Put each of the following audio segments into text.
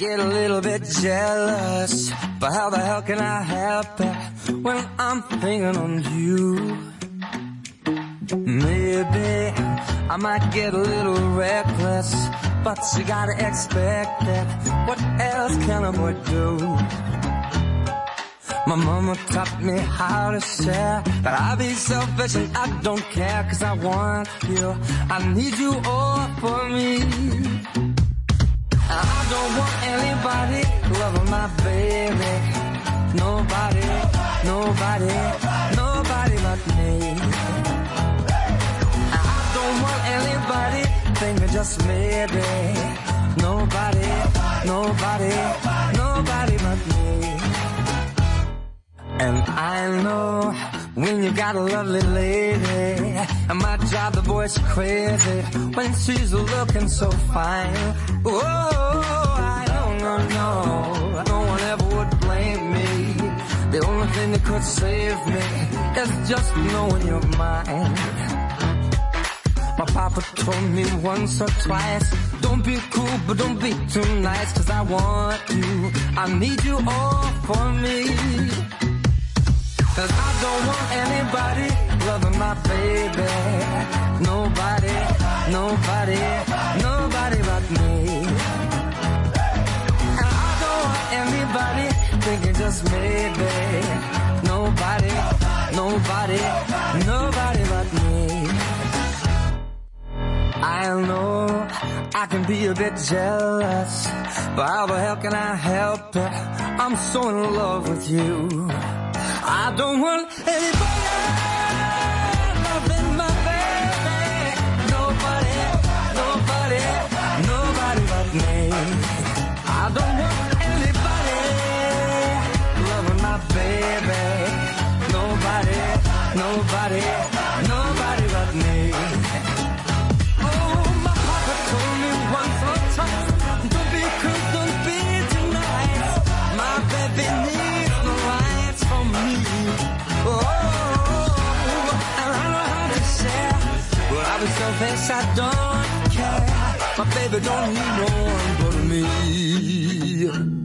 get a little bit jealous, but how the hell can I help it when I'm thinking on you? Maybe I might get a little reckless, but you gotta expect it. What else can a boy do? My mama taught me how to share, but I be selfish and I don't care cause I want you. I need you all for me. Don't want anybody loving my baby. Nobody, nobody, nobody but me. I don't want anybody thinking just maybe. Nobody, nobody, nobody but me. And I know when you got a lovely lady, I might drive the boys crazy when she's looking so fine. Don't no one ever would blame me. The only thing that could save me is just knowing you're mine. My papa told me once or twice, don't be cool, but don't be too nice, cause I want you. I need you all for me. Cause I don't want anybody loving my baby. Nobody, nobody, nobody but me. Anybody thinking just maybe. Nobody, nobody, nobody but me. I know I can be a bit jealous, but how the hell can I help it? I'm so in love with you. I don't want anybody baby. Nobody, nobody, nobody but me. Oh, my papa told me once or twice, don't be don't be. My baby needs no me. Oh, and I know how to I selfish, I don't care. My baby don't need no one but me.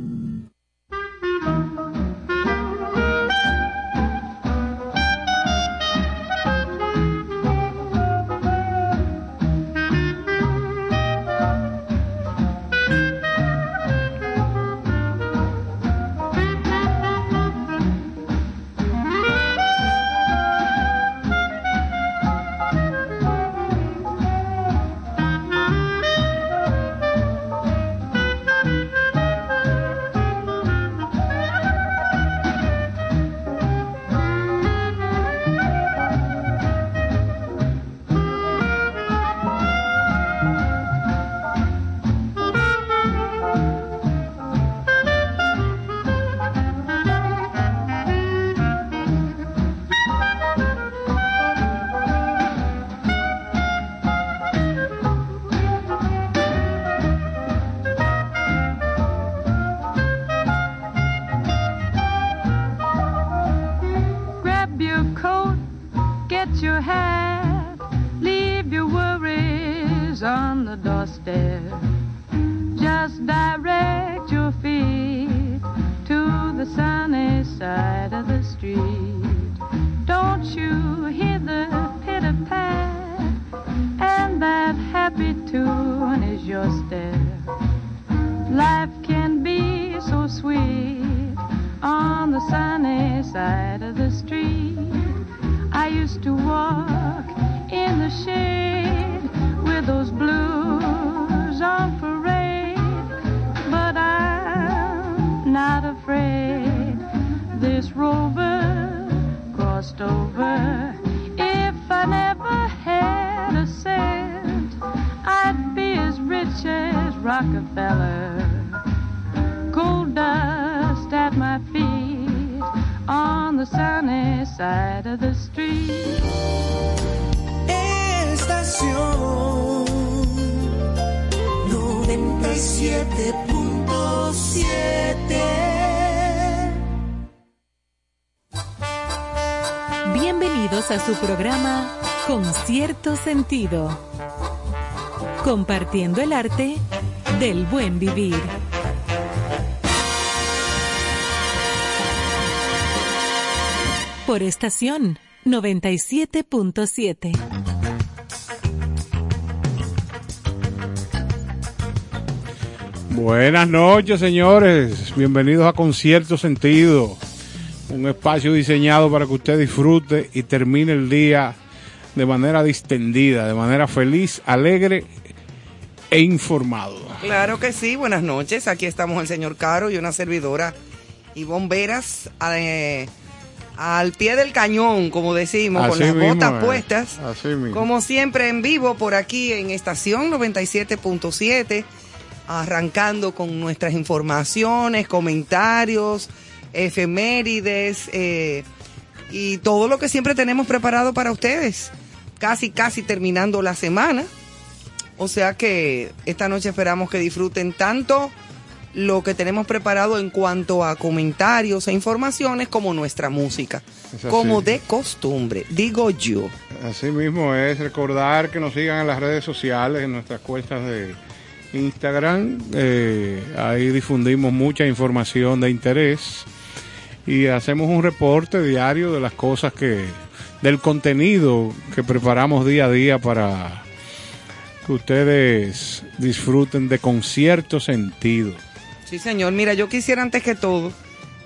Sentido. Compartiendo el arte del buen vivir. Por estación 97.7. Buenas noches, señores. Bienvenidos a Concierto Sentido, un espacio diseñado para que usted disfrute y termine el día de manera distendida, de manera feliz, alegre e informado. Claro que sí, buenas noches. Aquí estamos el señor Caro y una servidora y bomberas eh, al pie del cañón, como decimos, con las mismo botas es, puestas. así mismo. Como siempre en vivo por aquí en estación 97.7, arrancando con nuestras informaciones, comentarios, efemérides eh, y todo lo que siempre tenemos preparado para ustedes. Casi, casi terminando la semana. O sea que esta noche esperamos que disfruten tanto lo que tenemos preparado en cuanto a comentarios e informaciones como nuestra música. Como de costumbre, digo yo. Así mismo es recordar que nos sigan en las redes sociales, en nuestras cuentas de Instagram. Eh, ahí difundimos mucha información de interés y hacemos un reporte diario de las cosas que, del contenido que preparamos día a día para que ustedes disfruten de con cierto sentido. Sí, señor. Mira, yo quisiera antes que todo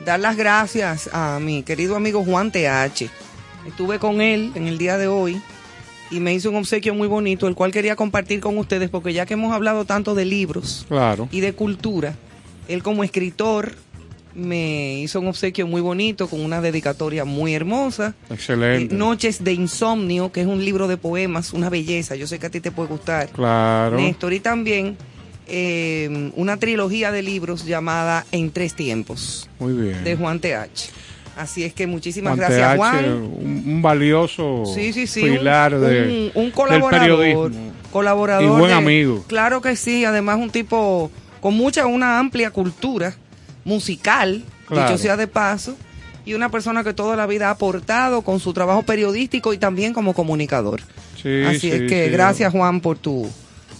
dar las gracias a mi querido amigo Juan TH. Estuve con él en el día de hoy y me hizo un obsequio muy bonito, el cual quería compartir con ustedes, porque ya que hemos hablado tanto de libros Claro. y de cultura, él como escritor me hizo un obsequio muy bonito con una dedicatoria muy hermosa. Excelente. Eh, Noches de Insomnio, que es un libro de poemas, una belleza. Yo sé que a ti te puede gustar. Claro. Néstor, y también eh, una trilogía de libros llamada En Tres Tiempos, Muy bien. de Juan TH. Así es que muchísimas Juan gracias, Juan. Un, un valioso Sí, sí, sí. un- pilar de, un, un del colaborador. periodismo. Colaborador. Y buen de- amigo. Claro que sí. Además, un tipo con mucha, una amplia cultura musical, Claro. dicho sea de paso. Y una persona que toda la vida ha aportado con su trabajo periodístico y también como comunicador. Sí, Así sí, es que sí. gracias Juan por tu,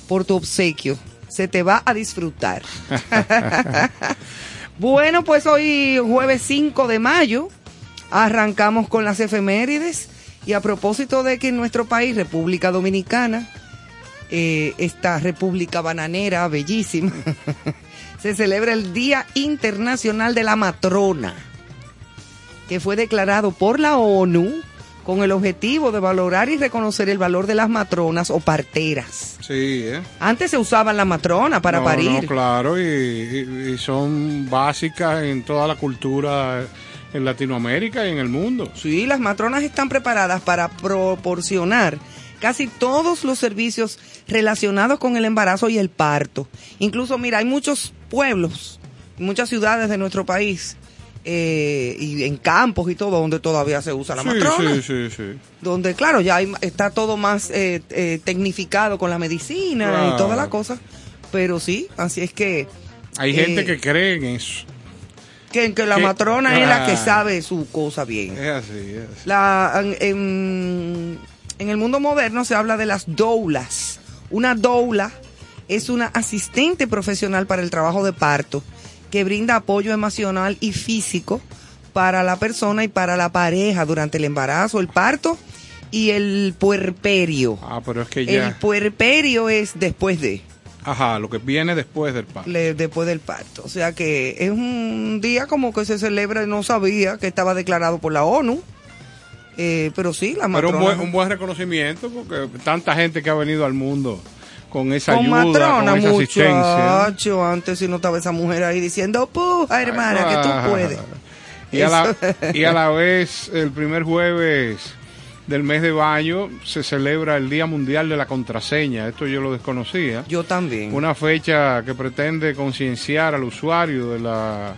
por tu obsequio. Se te va a disfrutar. bueno, pues hoy jueves 5 de mayo arrancamos con las efemérides y a propósito de que en nuestro país, República Dominicana, eh, esta República Bananera, bellísima, se celebra el Día Internacional de la Matrona, que fue declarado por la ONU con el objetivo de valorar y reconocer el valor de las matronas o parteras. Sí, ¿eh? Antes se usaban la matrona para No, parir. no, claro, y, y- y son básicas en toda la cultura en Latinoamérica y en el mundo. Sí, las matronas están preparadas para proporcionar casi todos los servicios relacionados con el embarazo y el parto. Incluso, mira, hay muchos pueblos, muchas ciudades de nuestro país eh, y en campos y todo donde todavía se usa la sí, matrona. sí, sí, sí. Donde, claro, ya hay- está todo más eh, eh, tecnificado con la medicina Claro. y toda la cosa. Pero sí, así es que... Hay gente que cree en eso. que, que la matrona es la que sabe su cosa bien. Es así, es así. La, en- en- En el mundo moderno se habla de las doulas. Una doula es una asistente profesional para el trabajo de parto que brinda apoyo emocional y físico para la persona y para la pareja durante el embarazo, el parto y el puerperio. Ah, pero es que ya... El puerperio es después de. Ajá, lo que viene después del parto. le- después del parto. O sea que es un día como que se celebra, no sabía que estaba declarado por la ONU. Eh, pero sí, la Pero un buen, un buen reconocimiento porque tanta gente que ha venido al mundo con esa con ayuda, matrona, con esa asistencia. muchacho. Antes si no estaba esa mujer ahí diciendo, puja, hermana, que tú puedes. Y a, la, y a la vez, el primer jueves del mes de mayo se celebra el Día Mundial de la Contraseña. Esto yo lo desconocía. Yo también. Una fecha que pretende concienciar al usuario de la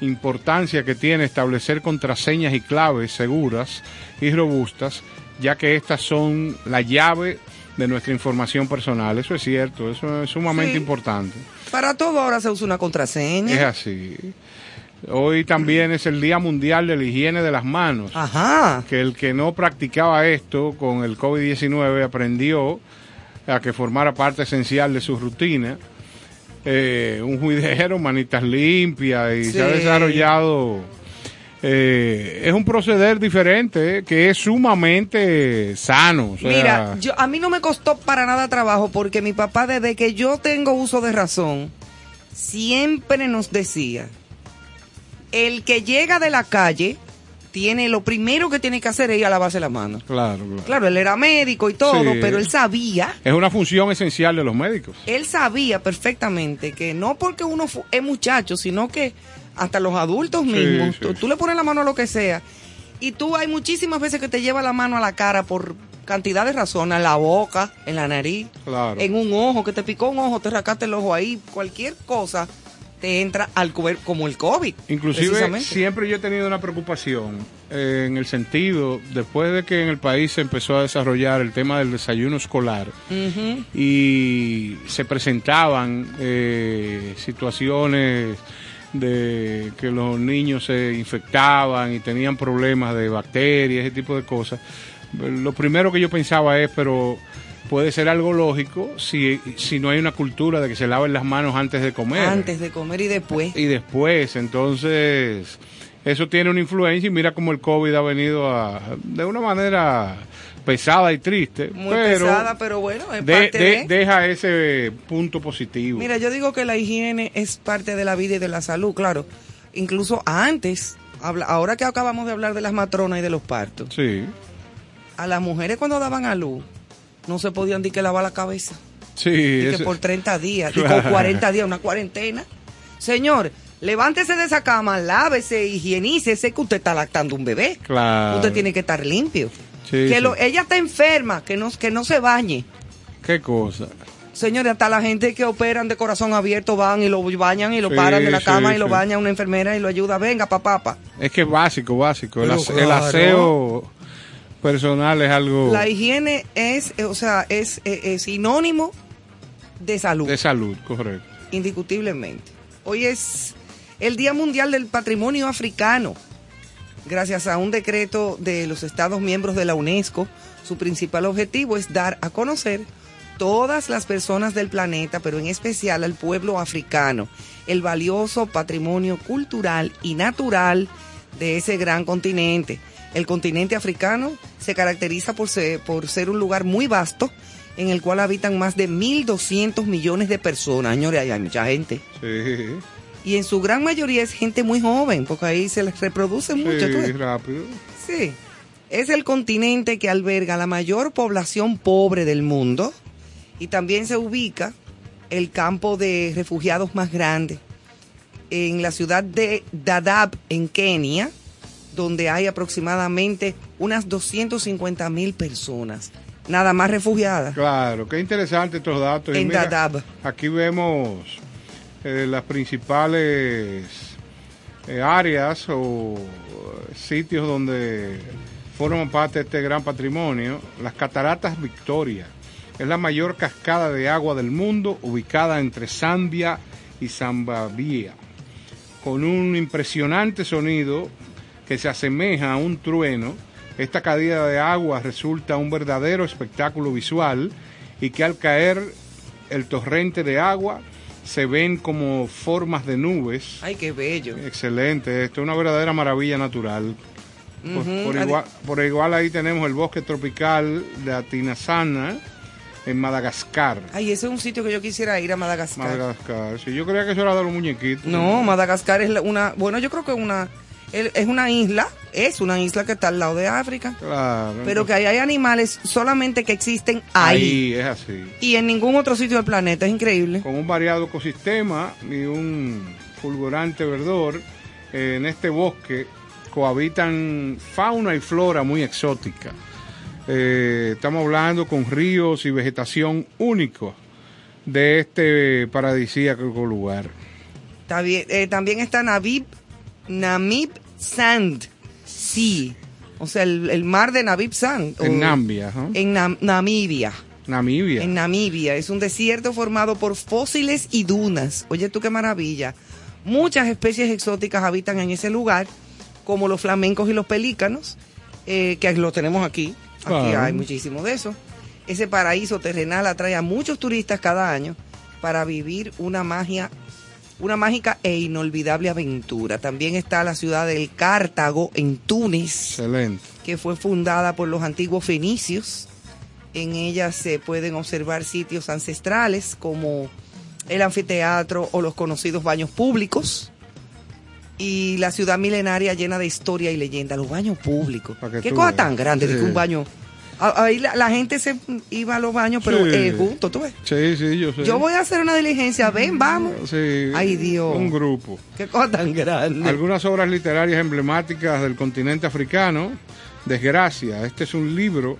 importancia que tiene establecer contraseñas y claves seguras y robustas, ya que estas son la llave de nuestra información personal. Eso es cierto, eso es sumamente Sí. importante. Para todo ahora se usa una contraseña. Es así. Hoy también es el Día Mundial de la Higiene de las Manos. Ajá. Que el que no practicaba esto con el COVID-19 aprendió a que formara parte esencial de su rutina. Eh, un juidero, manitas limpias y se ha desarrollado. Eh, es un proceder diferente eh, que es sumamente sano. o sea, Mira, yo, a mí no me costó para nada trabajo porque mi papá desde que yo tengo uso de razón siempre nos decía, el que llega de la calle tiene lo primero que tiene que hacer es ir a lavarse las manos. claro, claro. Claro, él era médico y todo, Sí. pero él sabía, Es una función esencial de los médicos. él sabía perfectamente que no porque uno es muchacho, sino que hasta los adultos mismos, sí, tú, sí. tú le pones la mano a lo que sea y tú hay muchísimas veces que te lleva la mano a la cara por cantidad de razones, en la boca, en la nariz, Claro. en un ojo, que te picó un ojo, te rascaste el ojo ahí, cualquier cosa te entra al cuerpo como el COVID. Inclusive siempre yo he tenido una preocupación eh, en el sentido, después de que en el país se empezó a desarrollar el tema del desayuno escolar y se presentaban eh, situaciones de que los niños se infectaban y tenían problemas de bacterias, ese tipo de cosas. Lo primero que yo pensaba es, pero puede ser algo lógico si, si no hay una cultura de que se laven las manos antes de comer Antes de comer y después. y después. Entonces, eso tiene una influencia y mira cómo el COVID ha venido a, de una manera pesada y triste, Muy pero pesada, pero bueno, es de- parte de- de... deja ese punto positivo. Mira, yo digo que la higiene es parte de la vida y de la salud, claro. Incluso antes, ahora que acabamos de hablar de las matronas y de los partos, Sí, a las mujeres cuando daban a luz no se podían ni que lavar la cabeza. sí. Y que ese- por 30 días, y Claro. con 40 días, una cuarentena. Señor, levántese de esa cama, lávese, higienícese, que usted está lactando un bebé. Claro. Usted tiene que estar limpio. Sí, que sí. lo- ella está enferma, que no, que no se bañe. Qué cosa. Señores, hasta la gente que operan de corazón abierto van y lo bañan y lo Sí, paran de la sí, cama y lo baña una enfermera y lo ayuda. Venga, papá, papá. Es que es básico, básico. El, aseo personal es algo La higiene es, eh, o sea, es, eh, es sinónimo de salud, de salud, correcto. indiscutiblemente. Hoy es el Día Mundial del Patrimonio Africano. Gracias a un decreto de los Estados miembros de la UNESCO, su principal objetivo es dar a conocer todas las personas del planeta, pero en especial al pueblo africano, el valioso patrimonio cultural y natural de ese gran continente. El continente africano se caracteriza por ser, por ser un lugar muy vasto en el cual habitan más de 1.200 millones de personas. Señores, hay mucha gente. Sí, Y en su gran mayoría es gente muy joven, porque ahí se les reproduce mucho. ¿tú sí, ves? rápido. Sí. Es el continente que alberga la mayor población pobre del mundo y también se ubica el campo de refugiados más grande en la ciudad de Dadaab, en Kenia, donde hay aproximadamente unas 250 mil personas, nada más refugiadas. Claro, qué interesante estos datos. En mira, Dadaab. Aquí vemos eh, las principales eh, áreas o eh, sitios donde forman parte de este gran patrimonio. Las cataratas Victoria es la mayor cascada de agua del mundo ubicada entre Zambia y Zambabia, con un impresionante sonido que se asemeja a un trueno, esta caída de agua resulta un verdadero espectáculo visual y que al caer el torrente de agua se ven como formas de nubes. Ay, qué bello. Excelente, esto es una verdadera maravilla natural. Por, igual, por igual ahí tenemos el bosque tropical de Atinasana en Madagascar. Ay, ese es un sitio que yo quisiera ir a Madagascar. Madagascar, sí, yo creía que eso era de los muñequitos. No, Madagascar es la- una, bueno, yo creo que una, es una isla, es una isla que está al lado de África, Claro. pero que ahí hay animales solamente que existen ahí, Ahí es así. y en ningún otro sitio del planeta, es increíble. Con un variado ecosistema y un fulgurante verdor, eh, en este bosque cohabitan fauna y flora muy exótica. Eh, estamos hablando con ríos y vegetación únicos de este paradisíaco lugar. Está bien, eh, también está Namib, Namib Sand Sea, o sea, el, el mar de Namib Sand. o- En Nambia, ¿no? En Nam- Namibia. Namibia. En Namibia. Es un desierto formado por fósiles y dunas. Oye, tú qué maravilla. Muchas especies exóticas habitan en ese lugar, como los flamencos y los pelícanos, eh, que lo tenemos aquí. Aquí hay muchísimo de eso. Ese paraíso terrenal atrae a muchos turistas cada año para vivir una magia, una mágica e inolvidable aventura. También está la ciudad del Cartago en Túnez Excelente. que fue fundada por los antiguos fenicios. En ella se pueden observar sitios ancestrales como el anfiteatro o los conocidos baños públicos. Y la ciudad milenaria llena de historia y leyenda, los baños públicos. Qué cosa veas. tan grande de que un baño... Ahí la, la gente se iba a los baños, pero Sí. eh, juntos, tú ves. Sí, sí, yo sé. Yo voy a hacer una diligencia, ven, vamos. Sí, Ay, Dios. Un grupo. Qué cosa tan grande. Algunas obras literarias emblemáticas del continente africano. Desgracia, este es un libro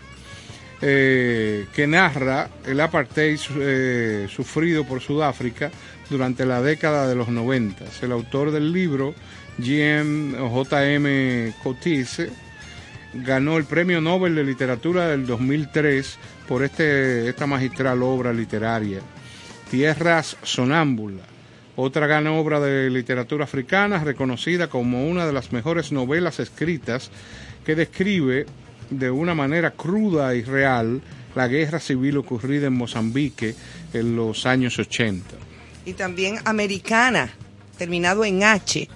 eh, que narra el apartheid eh, sufrido por Sudáfrica durante la década de los 90. El autor del libro, JM Cotice, ganó el Premio Nobel de Literatura del 2003 por este, esta magistral obra literaria. Tierras Sonámbula, otra gran obra de literatura africana reconocida como una de las mejores novelas escritas que describe de una manera cruda y real la guerra civil ocurrida en Mozambique en los años 80. y también americana, terminado en H.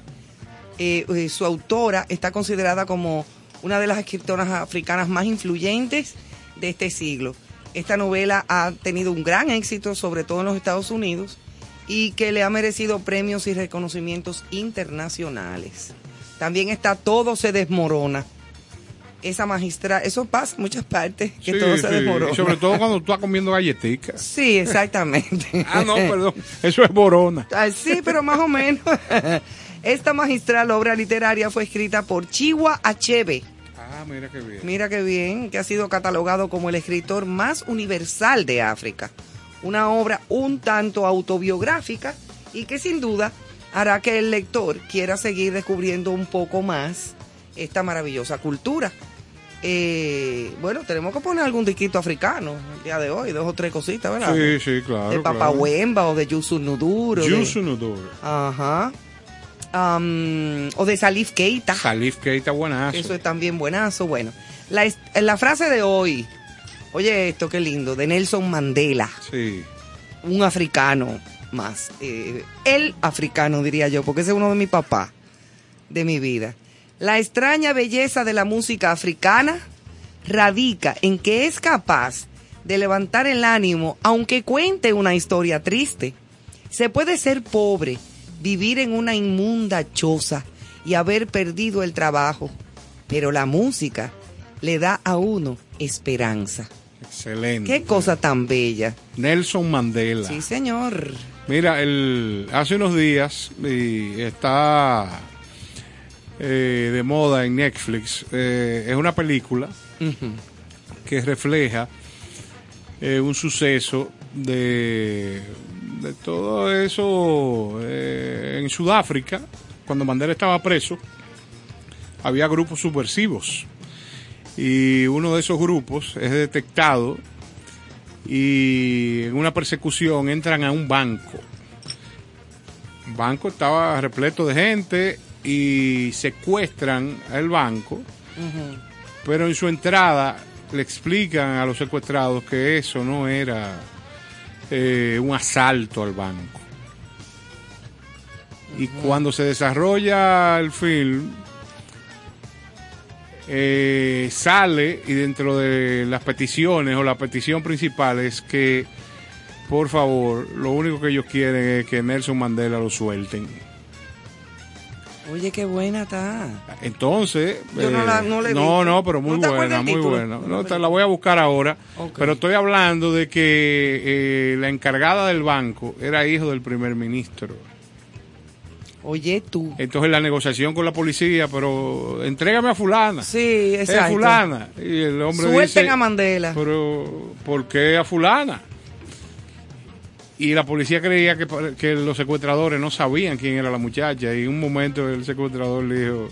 Eh, eh, su autora está considerada como una de las escritoras africanas más influyentes de este siglo. Esta novela ha tenido un gran éxito, sobre todo en los Estados Unidos, y que le ha merecido premios y reconocimientos internacionales. También está Todo se desmorona. Esa magistral, eso pasa en muchas partes, que Sí, todo se sí, desmorona. y Sobre todo cuando tú estás comiendo galletitas. Sí, exactamente. Ah, no, perdón. Eso es Borona. Ah, sí, pero más o menos. Esta magistral obra literaria fue escrita por Chiwa Achebe. Ah, mira qué bien. Mira qué bien, que ha sido catalogado como el escritor más universal de África. Una obra un tanto autobiográfica y que sin duda hará que el lector quiera seguir descubriendo un poco más esta maravillosa cultura. Eh, bueno, tenemos que poner algún disquito africano el día de hoy, dos o tres cositas, ¿verdad? Sí, sí, claro. de Papa Wemba o de Yusu Nuduro. de-. Ajá. O de Salif Keita. Salif Keita buenazo. Eso es también buenazo. Bueno, la, la frase de hoy, oye esto, qué lindo, de Nelson Mandela, Sí. un africano más. eh, el africano, diría yo, porque ese es uno de mis papás, de mi vida. La extraña belleza de la música africana radica en que es capaz de levantar el ánimo aunque cuente una historia triste. Se puede ser pobre, vivir en una inmunda choza y haber perdido el trabajo, pero la música le da a uno esperanza. Excelente. Qué cosa tan bella. Nelson Mandela. Sí, señor. Mira, el, hace unos días y está eh, de moda en Netflix. eh, es una película que refleja eh, un suceso de, de todo eso eh, en Sudáfrica, cuando Mandela estaba preso, había grupos subversivos y uno de esos grupos es detectado y en una persecución entran a un banco. El banco estaba repleto de gente y secuestran el banco, Pero en su entrada le explican a los secuestrados que eso no era eh, un asalto al banco. Y cuando se desarrolla el film, eh, sale y dentro de las peticiones o la petición principal es que, por favor, lo único que ellos quieren es que Nelson Mandela lo suelten. Oye, qué buena está. Entonces, Yo no la- eh, no he no, pero muy ¿No te acuerdas buena, muy buena. No, te la voy a buscar ahora, pero estoy hablando de que eh, la encargada del banco era hijo del primer ministro. Oye, tú. Entonces la negociación con la policía, pero entrégame a fulana. Sí, Es exacto. fulana. Y el hombre Suelten dice, a Mandela. pero ¿por qué a fulana? Y la policía creía que, que los secuestradores no sabían quién era la muchacha. Y en un momento el secuestrador le dijo,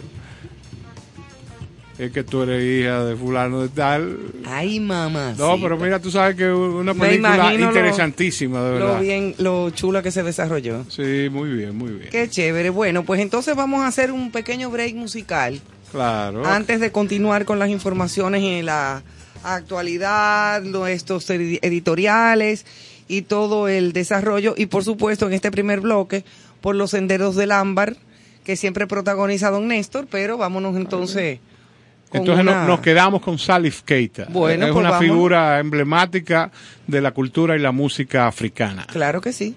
es que tú eres hija de fulano de tal. Ay, mamá. No, pero mira, tú sabes que una película lo- interesantísima, de verdad. Lo bien, lo chula que se desarrolló. Sí, muy bien, muy bien. Qué chévere. Bueno, pues entonces vamos a hacer un pequeño break musical Claro. antes de continuar con las informaciones en la actualidad, nuestros edi- editoriales y todo el desarrollo. Y por supuesto, en este primer bloque, por los senderos del ámbar, que siempre protagoniza Don Néstor, pero vámonos entonces. con Entonces una- nos quedamos con Salif Keita. Bueno, es pues una figura emblemática de la cultura y la música africana. Claro que sí.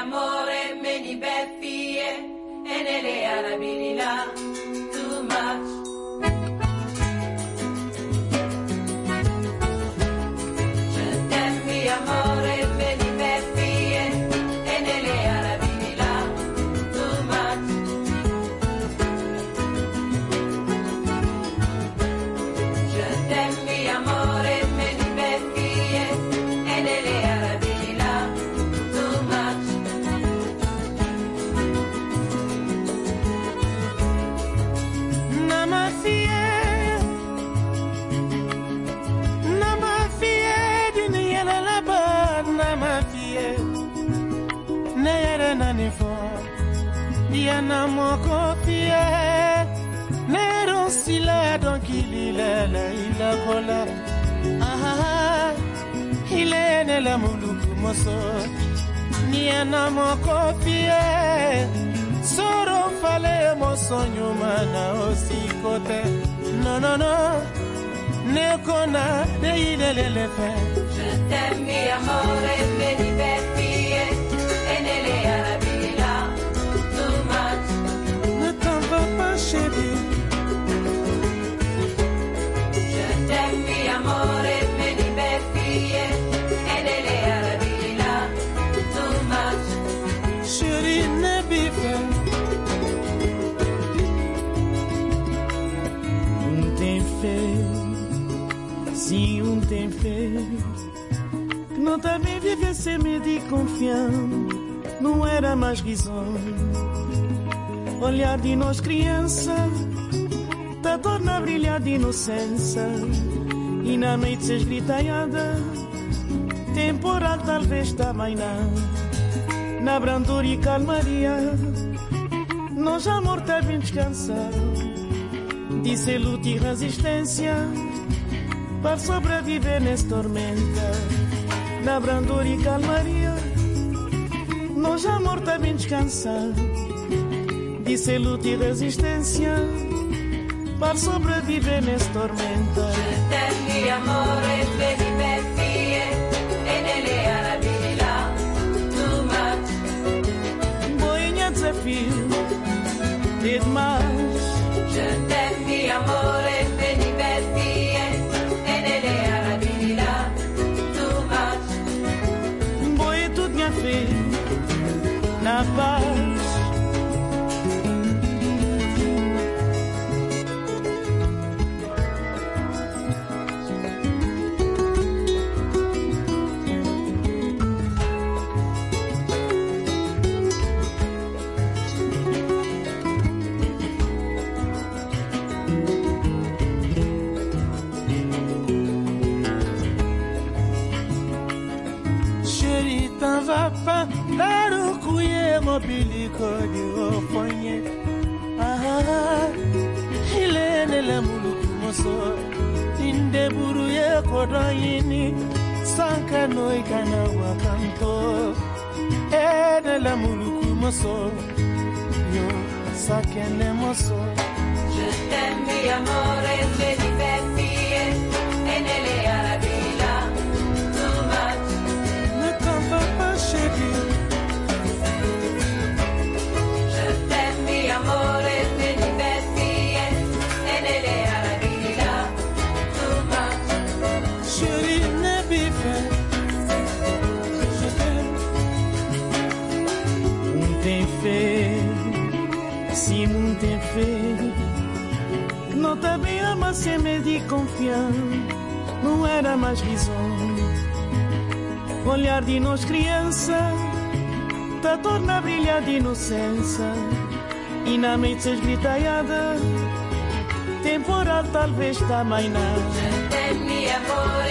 amore me ni beffie e nelle alabililà. Yana moko fie, nero sila donkilile la ila kola, ah, ile ne muluku moso, niana moko fie, soro fale mo sonyo mana osikote, no no no, ne kona de ilelele fe. Je t'aime, amore, veni per sim tem fé. Que não também viver sem medo e confiança, não era mais risonho. Olhar de nós criança, tá torna a brilhar de inocência. E na noite se esgritaiada, temporal talvez também não na brandura e calmaria. Nós amor bem descansado, disse luta e resistência para sobreviver nessa tormenta. Na brandura e calmaria, nós amor tá bem descansado, disse luta e resistência para sobreviver nessa tormenta. Mi amore, veni per vie, e nelle arabilila, too much. Boinha desafio, de demais. Je t'aime, amore, Papa. biliko diofanye aha ilenele muluku moso. Ye sanka wakanto muluku moso. Yo sakene moso. Je t'aime, amore. Não te bem ama se me de confiar. Não era mais visão. Olhar de nós criança, te torna a brilhar de inocência. E na mente esgritaiada, temporal talvez tá mais nada. Je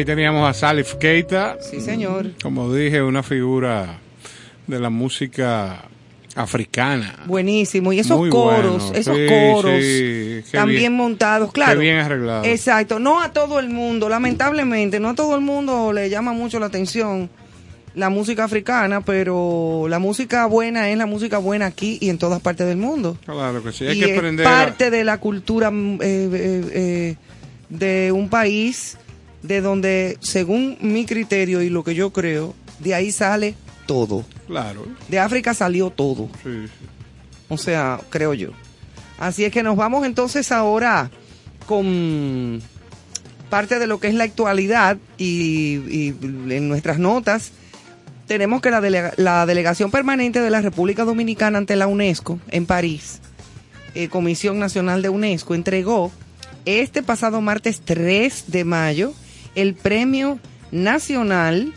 ahí teníamos a Salif Keita, Sí, señor. como dije, una figura de la música africana. Buenísimo. Y esos Muy coros, bueno. esos Sí, coros sí. También bien- montados, claro. Qué bien arreglado. Exacto. No a todo el mundo, lamentablemente, no a todo el mundo le llama mucho la atención la música africana, pero la música buena es la música buena aquí y en todas partes del mundo. Claro que sí, hay y que es aprender. a- parte de la cultura eh, eh, eh, de un país de donde, según mi criterio y lo que yo creo, de ahí sale todo. Claro, De África salió todo. sí, sí. O sea, creo yo. Así es que nos vamos entonces ahora con parte de lo que es la actualidad y, y en nuestras notas tenemos que la, delega- la delegación permanente de la República Dominicana ante la UNESCO en París, eh, Comisión Nacional de UNESCO, entregó este pasado martes 3 de mayo el Premio Nacional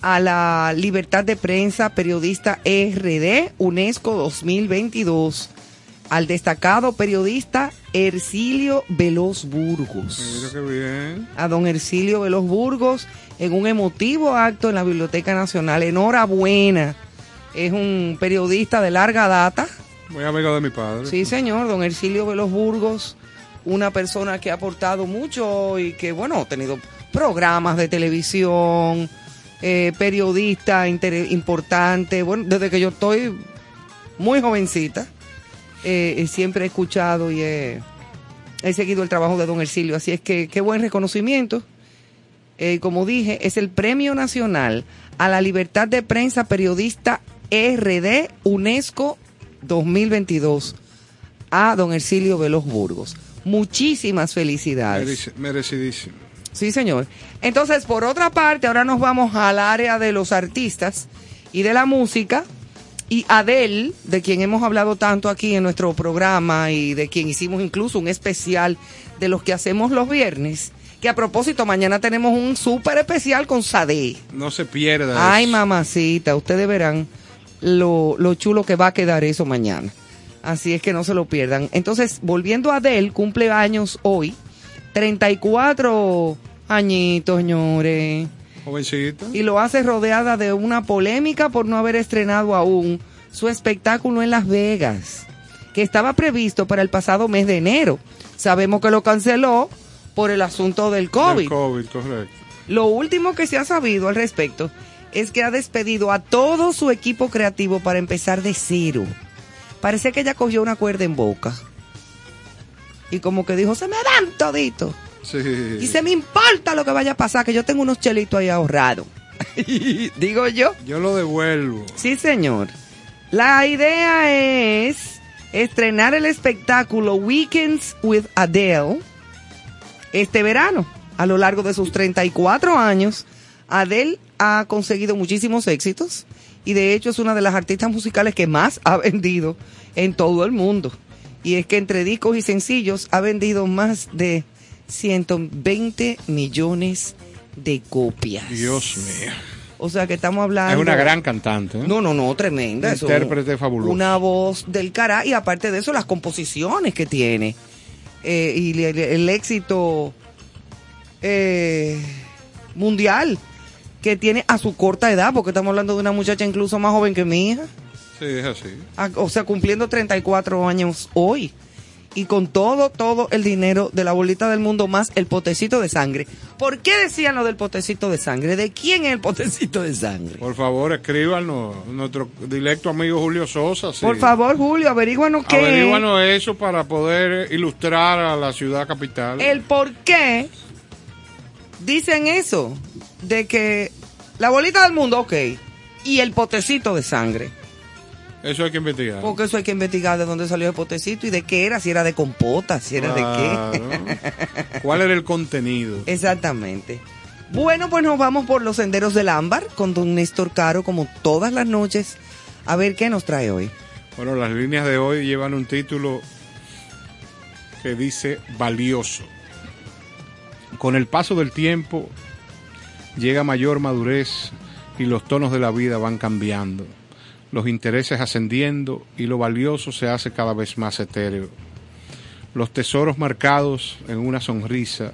a la Libertad de Prensa Periodista RD UNESCO 2022 al destacado periodista Ercilio Veloz Burgos. Mira qué bien. A don Ercilio Veloz Burgos en un emotivo acto en la Biblioteca Nacional. Enhorabuena Es un periodista de larga data. Muy amigo de mi padre. Sí, señor, don Ercilio Velos Burgos, una persona que ha aportado mucho y que, bueno, ha tenido programas de televisión, eh, periodista importante. Bueno, desde que yo estoy muy jovencita, eh, siempre he escuchado y he, seguido el trabajo de don Ercilio. Así es que qué buen reconocimiento. Eh, como dije, es el Premio Nacional a la Libertad de Prensa Periodista RD UNESCO 2022 a don Ercilio Velos Burgos. Muchísimas felicidades. Mereci- Merecidísimo. Sí, señor. Entonces, por otra parte, ahora nos vamos al área de los artistas y de la música. Y Adele, de quien hemos hablado tanto aquí en nuestro programa y de quien hicimos incluso un especial de los que hacemos los viernes. Que a propósito, mañana tenemos un súper especial con Sade. No se pierda. Ay, eso. mamacita, ustedes verán lo, lo chulo que va a quedar eso mañana. Así es que no se lo pierdan. Entonces, volviendo a Adele, cumple años hoy. 34 añitos, señores. Jovencita. Y lo hace rodeada de una polémica por no haber estrenado aún su espectáculo en Las Vegas, que estaba previsto para el pasado mes de enero. Sabemos que lo canceló por el asunto del COVID. Del COVID, correcto. Lo último que se ha sabido al respecto es que ha despedido a todo su equipo creativo para empezar de cero. Parece que ella cogió una cuerda en boca. Y como que dijo, se me dan todito. Sí. Y se me importa lo que vaya a pasar, que yo tengo unos chelitos ahí ahorrados. Digo yo. Yo lo devuelvo. Sí, señor. La idea es estrenar el espectáculo Weekends with Adele este verano. A lo largo de sus 34 años, Adele ha conseguido muchísimos éxitos y de hecho es una de las artistas musicales que más ha vendido en todo el mundo. Y es que entre discos y sencillos ha vendido más de 120 millones de copias. Dios mío. O sea que estamos hablando... Es una gran cantante. ¿eh? No, no, no, tremenda. Intérprete fabuloso. Una voz del cara y aparte de eso las composiciones que tiene. Eh, y el, el éxito eh, mundial que tiene a su corta edad, porque estamos hablando de una muchacha incluso más joven que mi hija. Sí, es así. A- o sea, cumpliendo 34 años hoy. Y con todo, todo el dinero de la bolita del mundo más el potecito de sangre. ¿Por qué decían lo del potecito de sangre? ¿De quién es el potecito de sangre? Por favor, escríbanos. Nuestro directo amigo Julio Sosa. sí. Por favor, Julio, averíguanos qué. Averíguanos eso para poder ilustrar a la ciudad capital. el por qué dicen eso, de que la bolita del mundo, ok, y el potecito de sangre, Eso hay que investigar. porque eso hay que investigar de dónde salió el potecito y de qué era, si era de compota, si era de Claro. ¿Cuál era el contenido? qué. Exactamente. Bueno, pues nos vamos por los senderos del ámbar con don Néstor Caro, como todas las noches, a ver qué nos trae hoy. Bueno, las líneas de hoy llevan un título que dice valioso. Con el paso del tiempo llega mayor madurez y los tonos de la vida van cambiando, los intereses ascendiendo y lo valioso se hace cada vez más etéreo. Los tesoros marcados en una sonrisa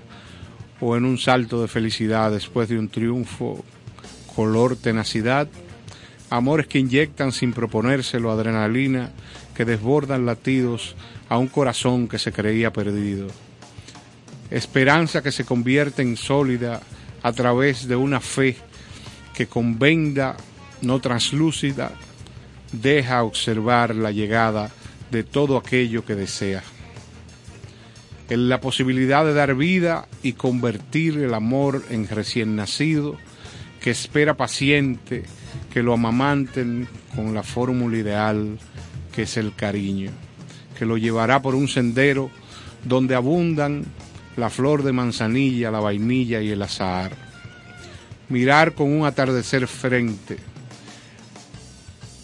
o en un salto de felicidad después de un triunfo, color tenacidad, amores que inyectan sin proponérselo adrenalina, que desbordan latidos a un corazón que se creía perdido. Esperanza que se convierte en sólida a través de una fe que con venda no translúcida deja observar la llegada de todo aquello que desea. En la posibilidad de dar vida y convertir el amor en recién nacido, que espera paciente que lo amamanten con la fórmula ideal que es el cariño, que lo llevará por un sendero donde abundan la flor de manzanilla, la vainilla y el azahar. Mirar con un atardecer frente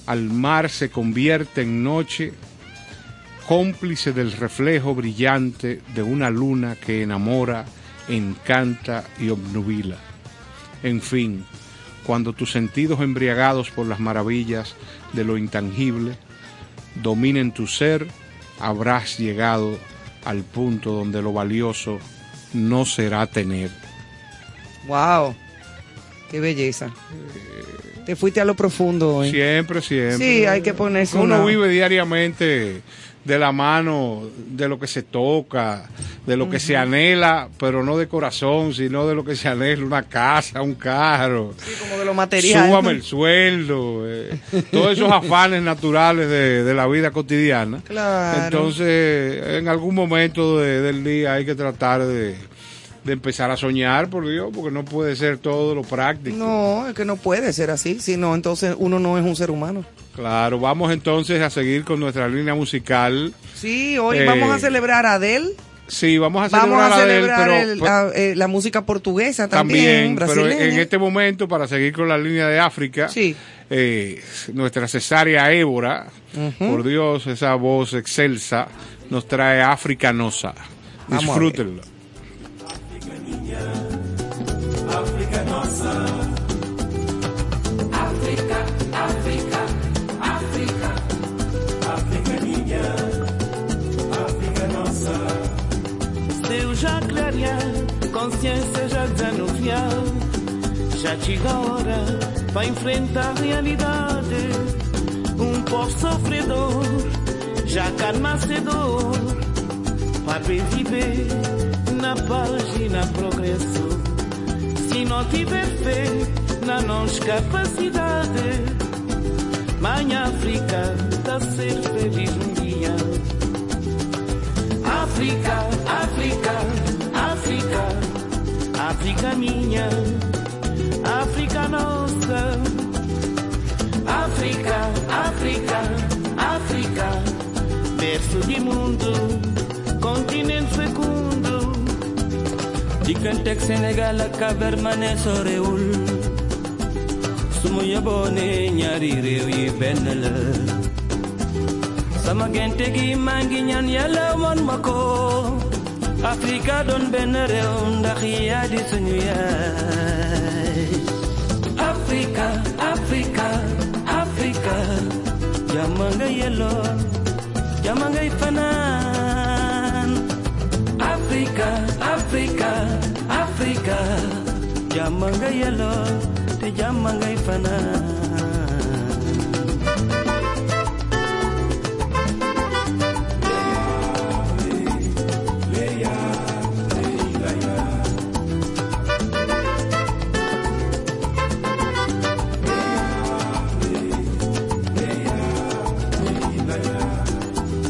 al mar se convierte en noche, cómplice del reflejo brillante de una luna que enamora, encanta y obnubila. En fin, cuando tus sentidos embriagados por las maravillas de lo intangible dominen tu ser, habrás llegado al punto donde lo valioso no será tener. Wow, qué belleza. Te fuiste a lo profundo hoy. Siempre, siempre. Sí, hay que ponerse Uno una- vive diariamente de la mano de lo que se toca, de lo que se anhela, pero no de corazón, sino de lo que se anhela, una casa, un carro. Sí, como de lo material. Súbame el sueldo, eh, todos esos afanes naturales de, de la vida cotidiana. Claro. Entonces, en algún momento de- del día hay que tratar de, de empezar a soñar, por Dios, porque no puede ser todo lo práctico. No, es que no puede ser así. Si no, entonces uno no es un ser humano. Claro, vamos entonces a seguir con nuestra línea musical. Sí, hoy Eh, vamos a celebrar a Adele. Sí, vamos a Vamos celebrar a a Adele, celebrar pero pues, la, eh, la música portuguesa también, también, pero en este momento, para seguir con la línea de África, Sí. eh, nuestra cesárea Évora, por Dios, esa voz excelsa, nos trae Africanosa. Vamos a Disfrútenlo. Seu já clarear, consciência já desanuviar. Já chega a hora para enfrentar a realidade. Um povo sofredor, já calma a dor. Para bem viver na página progresso. Se não tiver fé na nossa capacidade, Mãe África, tá ser feliz um dia. África, África, África, África minha, África nossa. África, África, África, berço de mundo, continente fecundo. Digganteeg Sénégal ak Cabermané sorewul su ma yeboone ñaari réew yi benn la. Sama gente gi maa ngi ñaan yàlla won ma ko. Afrika doon benn réew ndax yaa di suñu yaay. Afrika Afrika Afrika. Jàmm nga yelloo jàmm Afrika Afrika Afrika jàmm nga yelloo te jàmm ngay fanaan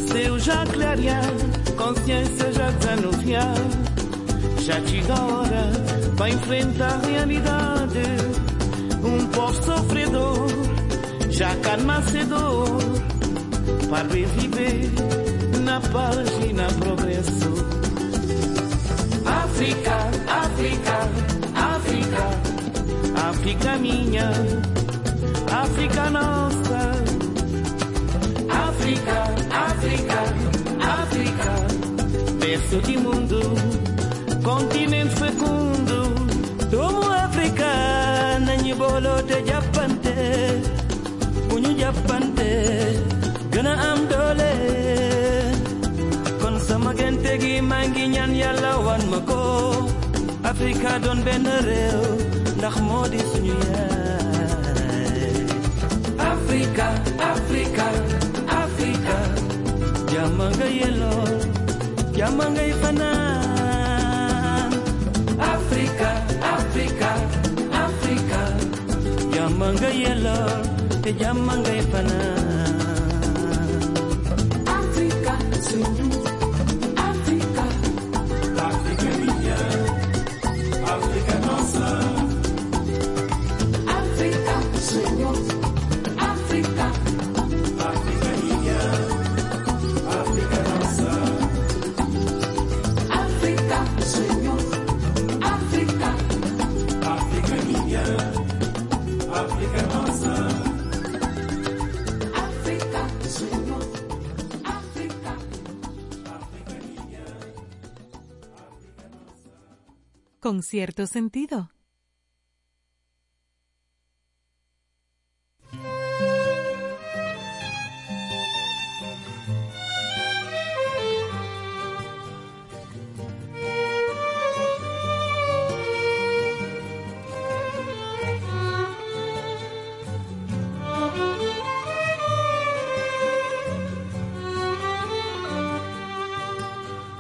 Seu já clarear, já chega a hora para enfrentar a realidade. Um povo sofredor, já calma dor. Para viver na página progresso. África, África, África, África minha, África nossa. África, berço de mundo, continente fecundo, Africa, Bolo de Japante, Japante, Gana Amdole, gi yalla wan mako, Africa don modi Africa, Africa, Africa, Africa. Yellow. Yelloo jàmm ngay fanaan Afrika Afrika Afrika jàmm nga yelloo te con cierto sentido.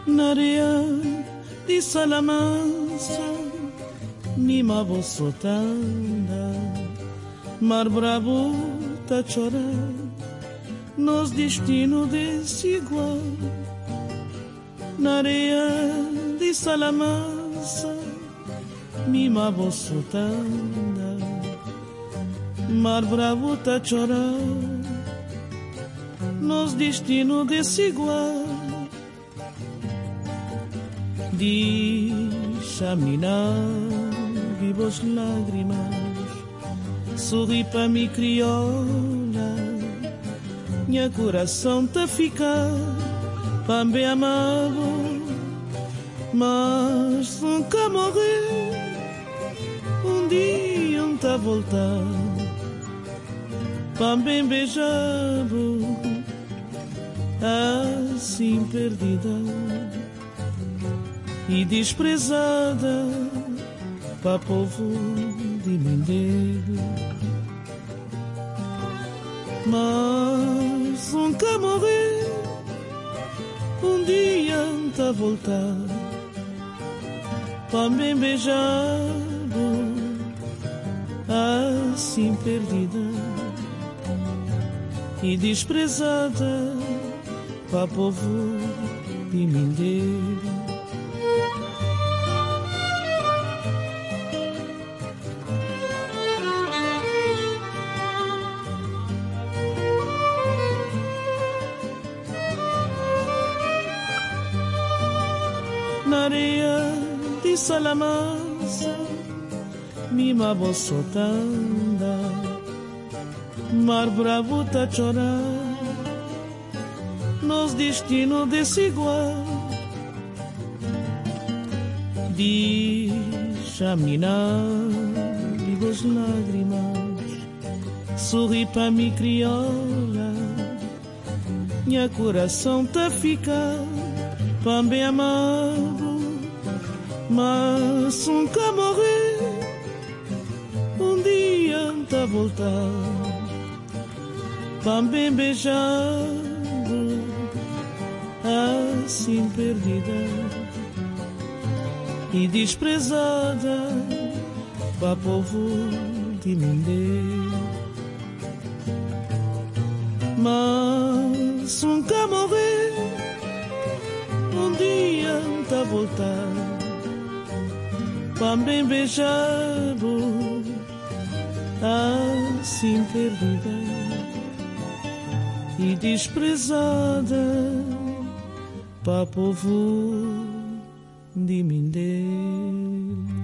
Nadia di Salamanca. Sotanda, mar bravo tá chorar, nos destino desigual, na areia de salamanca, mi mavo sotanda, mar bravo tá chorar, nos destino desigual. Deixa-minar vivos lágrimas. Sorri para mi crioula. Minha coração tá ficar Pambe amado Mas nunca morrer. Um dia um tá voltar Pambe beijado Assim perdida e desprezada para povo de Mindelo. Mas nunca morrer, um dia tá voltar. Para me beijar, assim perdida. E desprezada. Para povo de Mindelo. Maria de Salamanca, mima bossotanda, mar bravo tá chorar, nos destino desigual. Deixa-me as lágrimas, sorri para mim criola, minha coração tá ficar, também amado mas nunca morrer. Um dia tá voltar, Pambe beijado, assim perdida e desprezada, para povo de Mindê. Mas nunca morrer um dia tá voltar também beijado assim perdida e desprezada para povo de Mindelo.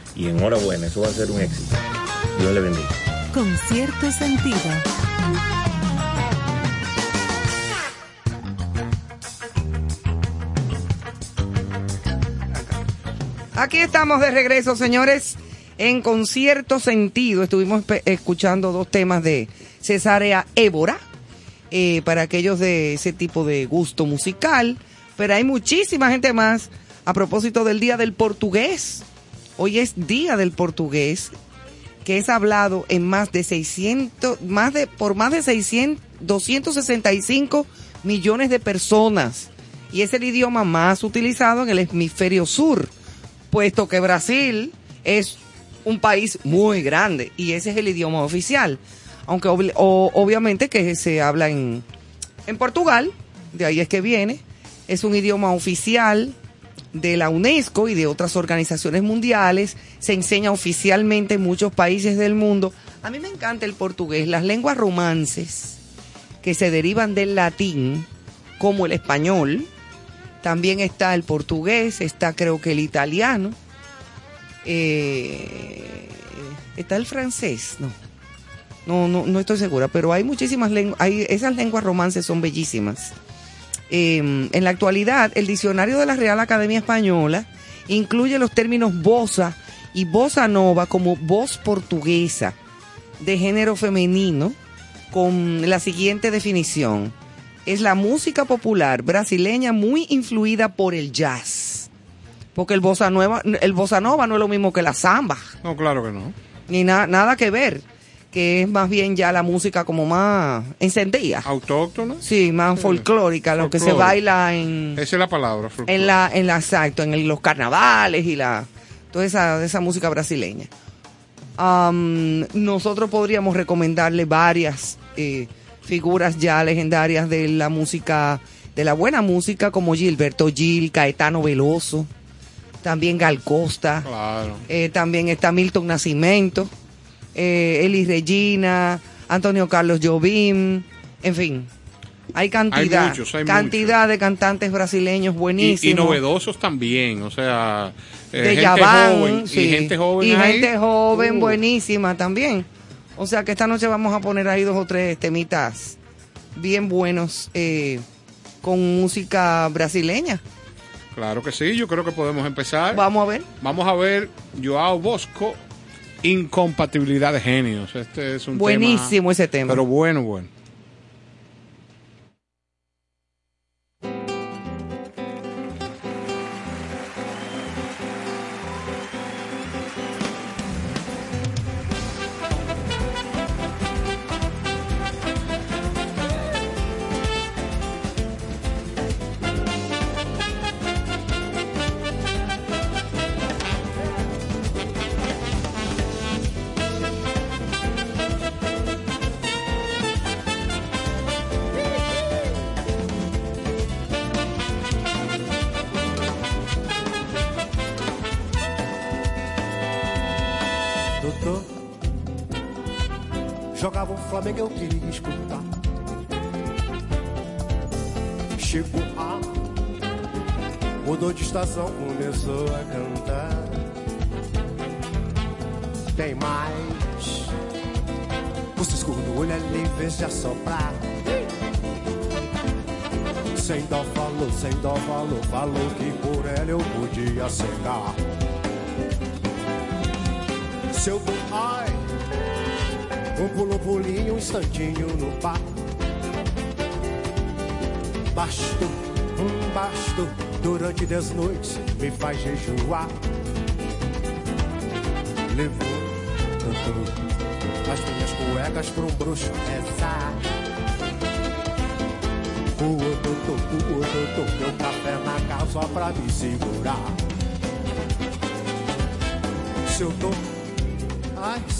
y enhorabuena, eso va a ser un éxito. Dios le bendiga. Con cierto sentido. Aquí estamos de regreso, señores, en concierto sentido. Estuvimos escuchando dos temas de Cesárea Évora, eh, para aquellos de ese tipo de gusto musical. Pero hay muchísima gente más a propósito del Día del Portugués. Hoy es Día del Portugués, que es hablado en más de 600, más de, por más de 600, 265 millones de personas. Y es el idioma más utilizado en el hemisferio sur, puesto que Brasil es un país muy grande y ese es el idioma oficial. Aunque o- obviamente que se habla en, en Portugal, de ahí es que viene, es un idioma oficial de la UNESCO y de otras organizaciones mundiales, se enseña oficialmente en muchos países del mundo. A mí me encanta el portugués, las lenguas romances que se derivan del latín como el español. También está el portugués, está creo que el italiano. eh, está el francés, no. No, no, no estoy segura, pero hay muchísimas lenguas, hay, esas lenguas romances son bellísimas. Eh, en la actualidad, el diccionario de la Real Academia Española incluye los términos bossa y bossa nova como voz portuguesa de género femenino con la siguiente definición. Es la música popular brasileña muy influida por el jazz. Porque el bossa, nueva, el bossa nova no es lo mismo que la samba, No, claro que no. ni na- nada que ver, que es más bien ya la música como más encendida. ¿Autóctona? Sí, más folclórica, lo que se baila en, Esa es la palabra. folclore. en la, en la, exacto, en el- los carnavales y la, toda esa, esa música brasileña. Am, nosotros podríamos recomendarle varias eh, figuras ya legendarias de la música, de la buena música, como Gilberto Gil, Caetano Veloso, también Gal Costa, Claro. eh, también está Milton Nascimento, eh, Elis Regina, Antonio Carlos Jobim, en fin. Hay cantidad, muchos, hay cantidad de cantantes brasileños buenísimos. y novedosos también, o sea, eh, de gente Yaván, joven sí. y gente joven Y ahí. gente joven Uh, buenísima también. O sea que esta noche vamos a poner ahí dos o tres temitas bien buenos eh, con música brasileña. Claro que sí, yo creo que podemos empezar. Vamos a ver. Vamos a ver Joao Bosco, incompatibilidad de genios. Este es un Buenísimo ese tema. Pero bueno, bueno.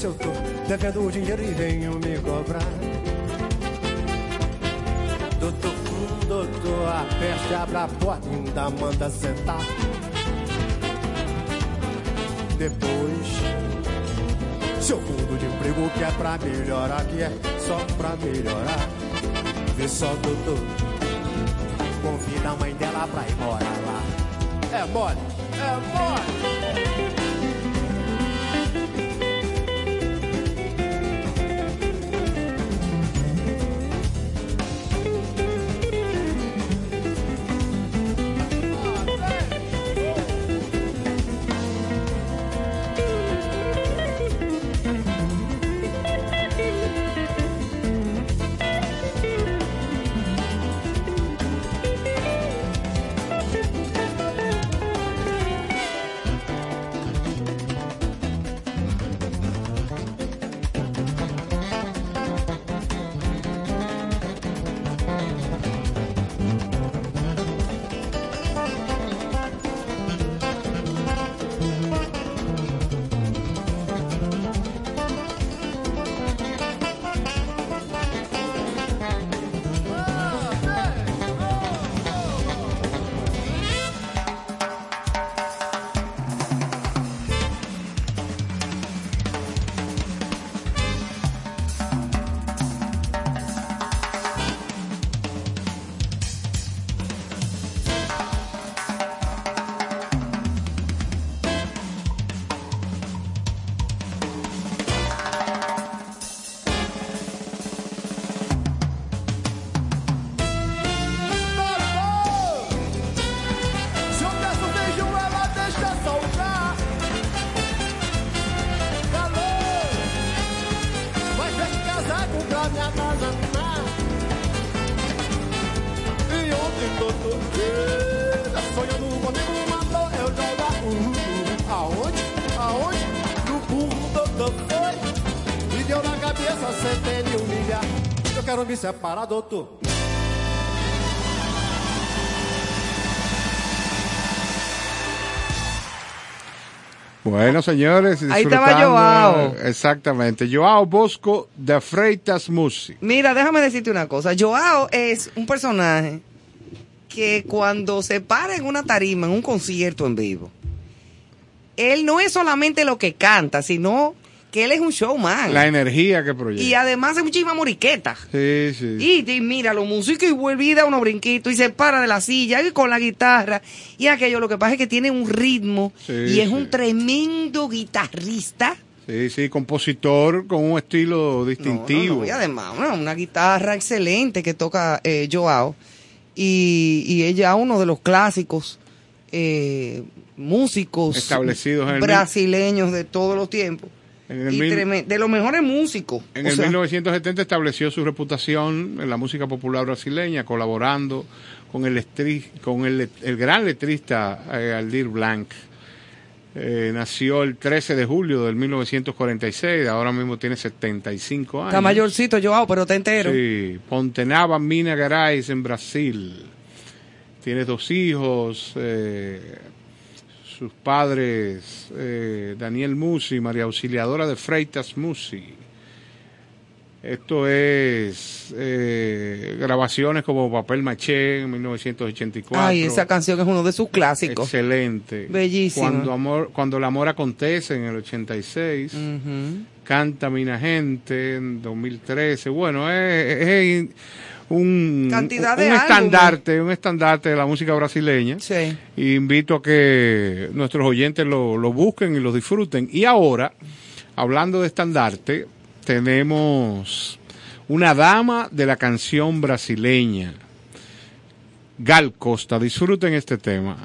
Se eu tô devendo o dinheiro e venho me cobrar. Doutor, hum, doutor, a peste abre a porta e ainda manda sentar. Depois, seu mundo de emprego que é pra melhorar, que é só pra melhorar. Vê só, doutor, convida a mãe dela pra ir morar lá. É mole, é mole. Separar, doutor. Bueno, señores, Ahí estaba Joao. Exactamente. Joao Bosco de Freitas Music. Mira, déjame decirte una cosa. Joao es un personaje que cuando se para en una tarima, en un concierto en vivo, él no es solamente lo que canta, sino que él es un showman. La energía que proyecta. y además es muchísima moriqueta. Sí, sí. Y, y mira, lo músico y vuelve y da unos brinquitos y se para de la silla y con la guitarra y aquello. Lo que pasa es que tiene un ritmo Sí, y es sí. un tremendo guitarrista. Sí, sí, compositor con un estilo distintivo. No, no, y además, una, una guitarra excelente que toca eh, Joao. Y, y ella uno de los clásicos eh, músicos Establecidos en brasileños de todos los tiempos. Y mil- de los mejores músicos. En O el sea, 1970 estableció su reputación en la música popular brasileña, colaborando con el, estri- con el, el gran letrista eh, Aldir Blanc. Eh, nació el 13 de julio del 1946, ahora mismo tiene 75 años. Está mayorcito Joao, pero está entero. Sí, Pontenava, Minas Gerais, en Brasil. Tiene dos hijos, eh, sus padres, eh, Daniel Musi, María Auxiliadora de Freitas Musi. Esto es eh, grabaciones como Papel Maché en 1984. Ay, esa canción es uno de sus clásicos. Excelente. Bellísima. Cuando, amor, cuando el amor acontece en el 86. Canta Mina Gente en 2013. Bueno, es, es un, Cantidad un álbumes. estandarte, un estandarte de la música brasileña. Sí. Y invito a que nuestros oyentes lo, lo busquen y lo disfruten. Y ahora, hablando de estandarte, tenemos una dama de la canción brasileña, Gal Costa. Disfruten este tema.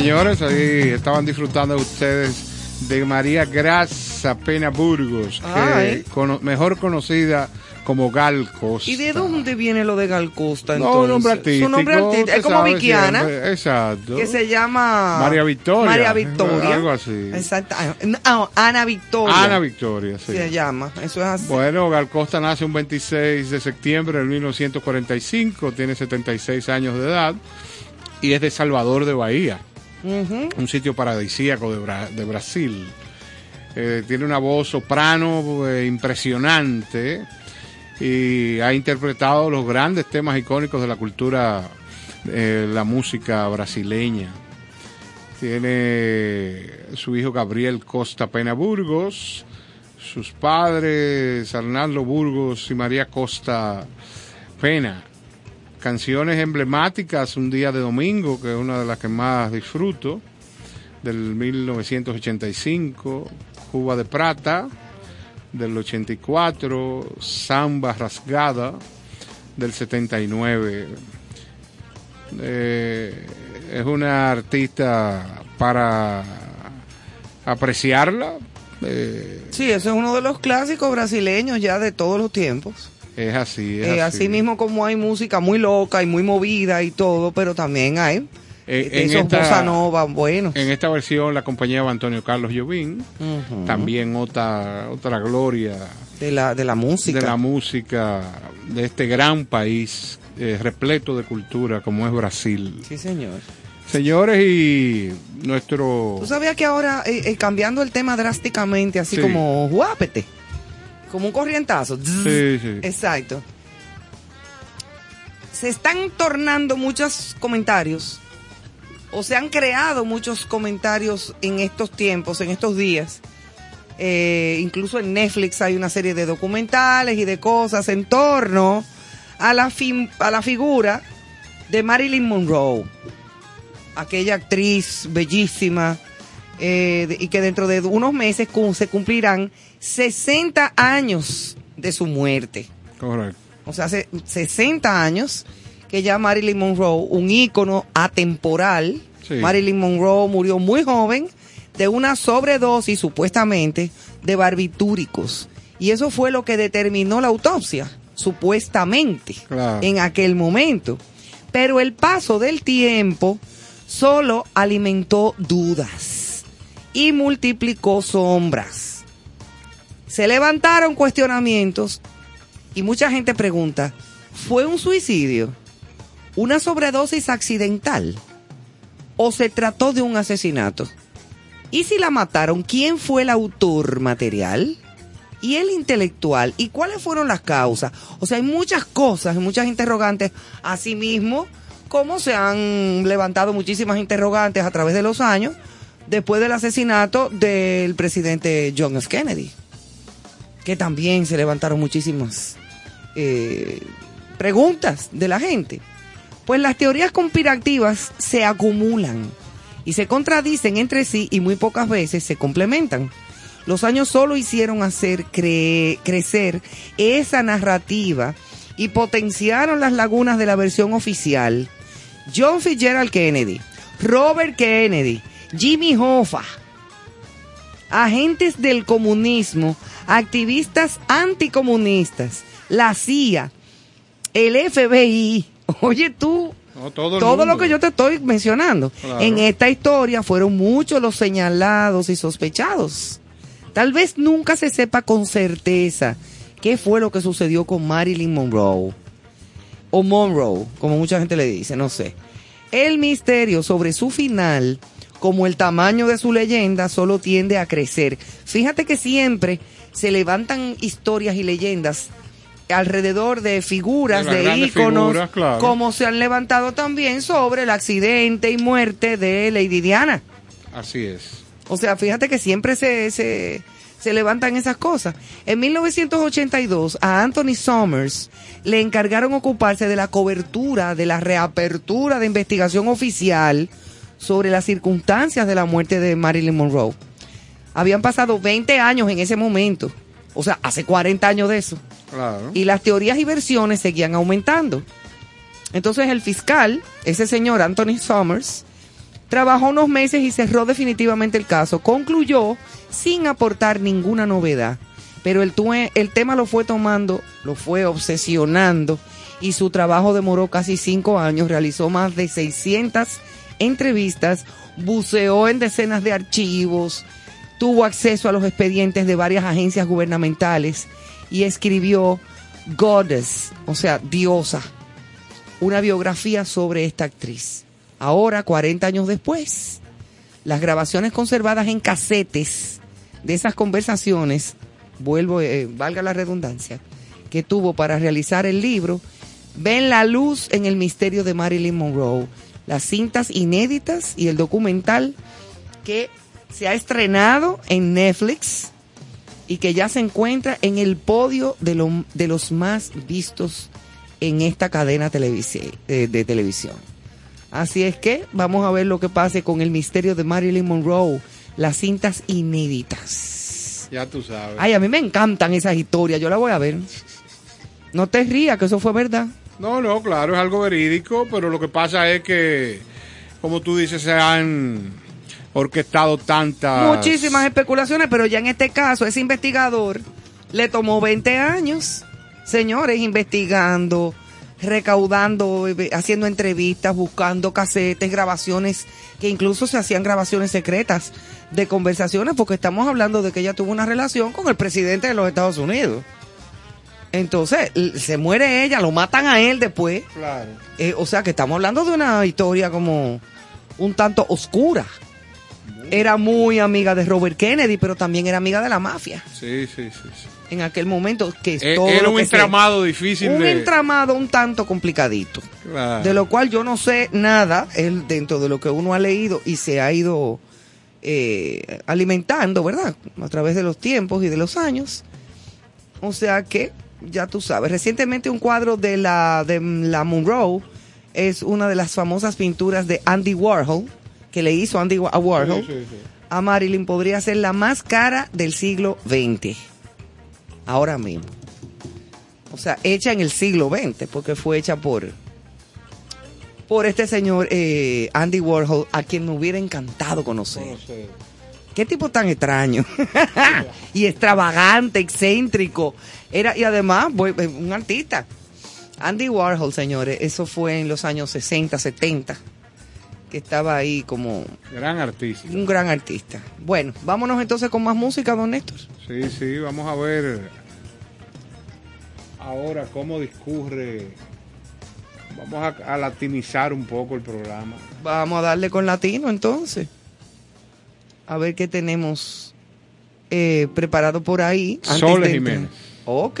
Señores, ahí estaban disfrutando ustedes de María Graza Pena Burgos, que Ay. cono- mejor conocida como Gal Costa. ¿Y de dónde viene lo de Gal Costa No, entonces? un nombre artístico. Su nombre artístico. Es como siempre. Exacto. que se llama... María Victoria. María Victoria. Algo así. Exacto. Ah, Ana Victoria. Ana Victoria, sí. Se llama. Eso es así. Bueno, Gal Costa nace un 26 de septiembre de 1945, tiene 76 años de edad y es de Salvador de Bahía, Un sitio paradisíaco de, de Brasil. Eh, tiene una voz soprano eh, impresionante y ha interpretado los grandes temas icónicos de la cultura, eh, la música brasileña. Tiene su hijo Gabriel Costa Pena Burgos, sus padres Arnaldo Burgos y María Costa Pena. Canciones emblemáticas, Un día de domingo, que es una de las que más disfruto, del 1985, Cuba de Plata, del 84, Samba Rasgada, del 79. Eh, es una artista para apreciarla. eh, Sí, ese es uno de los clásicos brasileños ya de todos los tiempos. Es así, es Eh, así. así mismo como hay música muy loca y muy movida y todo, pero también hay Eh, de en esos esta- buenos. En esta versión la acompañaba Antonio Carlos Ujú. también otra, otra gloria de la, de la música. de la música de este gran país eh, repleto de cultura como es Brasil. Sí, señor. Señores, y nuestro... ¿Tú sabías que ahora, eh, eh, cambiando el tema drásticamente, así Sí. como guápete, como un corrientazo? Sí, sí. Exacto. Se están tornando muchos comentarios, o se han creado muchos comentarios en estos tiempos, en estos días. Eh, incluso en Netflix hay una serie de documentales y de cosas en torno a la, fin- a la figura de Marilyn Monroe aquella actriz bellísima eh, y que dentro de unos meses se cumplirán 60 años de su muerte. Correcto. O sea, hace 60 años que ya Marilyn Monroe, un ícono atemporal, Sí. Marilyn Monroe murió muy joven de una sobredosis supuestamente de barbitúricos. Y eso fue lo que determinó la autopsia, supuestamente, Claro. en aquel momento. Pero el paso del tiempo solo alimentó dudas y multiplicó sombras. Se levantaron cuestionamientos y mucha gente pregunta, ¿fue un suicidio? ¿Una sobredosis accidental? ¿O se trató de un asesinato? ¿Y si la mataron, quién fue el autor material? ¿Y el intelectual? ¿Y cuáles fueron las causas? O sea, hay muchas cosas, muchas interrogantes. Asimismo, como se han levantado muchísimas interrogantes a través de los años después del asesinato del presidente John F. Kennedy que también se levantaron muchísimas eh, preguntas de la gente. Pues las teorías conspirativas se acumulan y se contradicen entre sí y muy pocas veces se complementan. Los años solo hicieron hacer cre- crecer esa narrativa y potenciaron las lagunas de la versión oficial. John Fitzgerald Kennedy, Robert Kennedy, Jimmy Hoffa, agentes del comunismo, activistas anticomunistas, la CIA, el FBI. Oye tú, No, todo lo que yo te estoy mencionando. Claro. En esta historia fueron muchos los señalados y sospechados. Tal vez nunca se sepa con certeza qué fue lo que sucedió con Marilyn Monroe. O Monroe, como mucha gente le dice, no sé. El misterio sobre su final, como el tamaño de su leyenda, solo tiende a crecer. Fíjate que siempre se levantan historias y leyendas alrededor de figuras, De de, íconos, figuras, claro. como se han levantado también sobre el accidente y muerte de Lady Diana. Así es. O sea, fíjate que siempre se, se, se levantan esas cosas. En 1982, a Anthony Summers le encargaron ocuparse de la cobertura de la reapertura de investigación oficial sobre las circunstancias de la muerte de Marilyn Monroe. Habían pasado 20 años en ese momento. O sea, hace 40 años de eso. Claro. Y las teorías y versiones seguían aumentando. Entonces el fiscal, ese señor Anthony Summers, Trabajó unos meses y cerró definitivamente el caso. Concluyó sin aportar ninguna novedad. Pero el, el tema lo fue tomando, lo fue obsesionando y su trabajo demoró casi cinco años. Realizó más de 600 entrevistas, buceó en decenas de archivos, tuvo acceso a los expedientes de varias agencias gubernamentales y escribió Goddess, o sea, diosa, una biografía sobre esta actriz. Ahora, 40 años después, las grabaciones conservadas en casetes de esas conversaciones, vuelvo, eh, valga la redundancia, que tuvo para realizar el libro, ven la luz en el misterio de Marilyn Monroe. Las cintas inéditas y el documental que se ha estrenado en Netflix y que ya se encuentra en el podio de, lo- de los más vistos en esta cadena televisi- de, de televisión. Así es que vamos a ver lo que pase con el misterio de Marilyn Monroe, las cintas inéditas. Ya tú sabes. Ay, a mí me encantan esas historias, yo la voy a ver. No te rías, que eso fue verdad. No, no, claro, es algo verídico, pero lo que pasa es que, como tú dices, se han orquestado tantas... Muchísimas especulaciones, pero ya en este caso, ese investigador le tomó 20 años, señores, investigando, recaudando, eh, haciendo entrevistas, buscando casetes, grabaciones, que incluso se hacían grabaciones secretas de conversaciones, porque estamos hablando de que ella tuvo una relación con el presidente de los Estados Unidos. Entonces, se muere ella, lo matan a él después. Claro. Eh, o sea que estamos hablando de una historia como un tanto oscura. Era muy amiga de Robert Kennedy, pero también era amiga de la mafia. Sí, sí, sí. sí. En aquel momento que es Eh, todo era un entramado difícil un de... entramado un tanto complicadito, Claro. de lo cual yo no sé nada, él dentro de lo que uno ha leído y se ha ido eh, alimentando, ¿verdad? A través de los tiempos y de los años. O sea que, ya tú sabes, recientemente un cuadro de la, de la Monroe es una de las famosas pinturas de Andy Warhol, que le hizo Andy a Warhol Sí, sí, sí. a Marilyn, podría ser la más cara del siglo XX. Ahora mismo. O sea, hecha en el siglo XX, porque fue hecha por, por este señor eh, Andy Warhol, a quien me hubiera encantado conocer. Qué tipo tan extraño. y extravagante, excéntrico. Era, y además, eh, un artista. Andy Warhol, señores, eso fue en los años 60, 70, que estaba ahí como Gran artista. un gran artista. Bueno, vámonos entonces con más música, don Néstor. Sí, sí, vamos a ver ahora cómo discurre. Vamos a, a latinizar un poco el programa. Vamos a darle con latino entonces. A ver qué tenemos eh, preparado por ahí. antes Sole de Jiménez. Ok.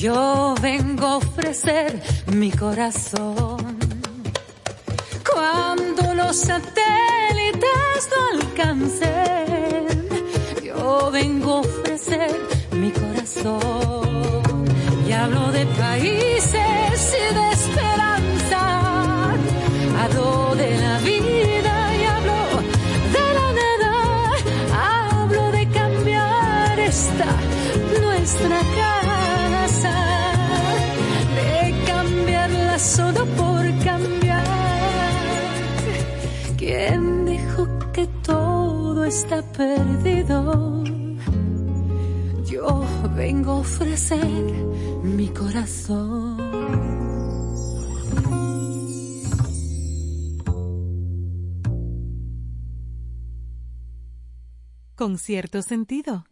Yo vengo a ofrecer mi corazón. Cuando los satélites no alcancen, yo vengo a ofrecer mi corazón. Y hablo de países y de esperanza. Hablo de la vida y hablo de la nada. Hablo de cambiar esta nuestra casa está perdido. Yo vengo a ofrecer mi corazón. Con cierto sentido.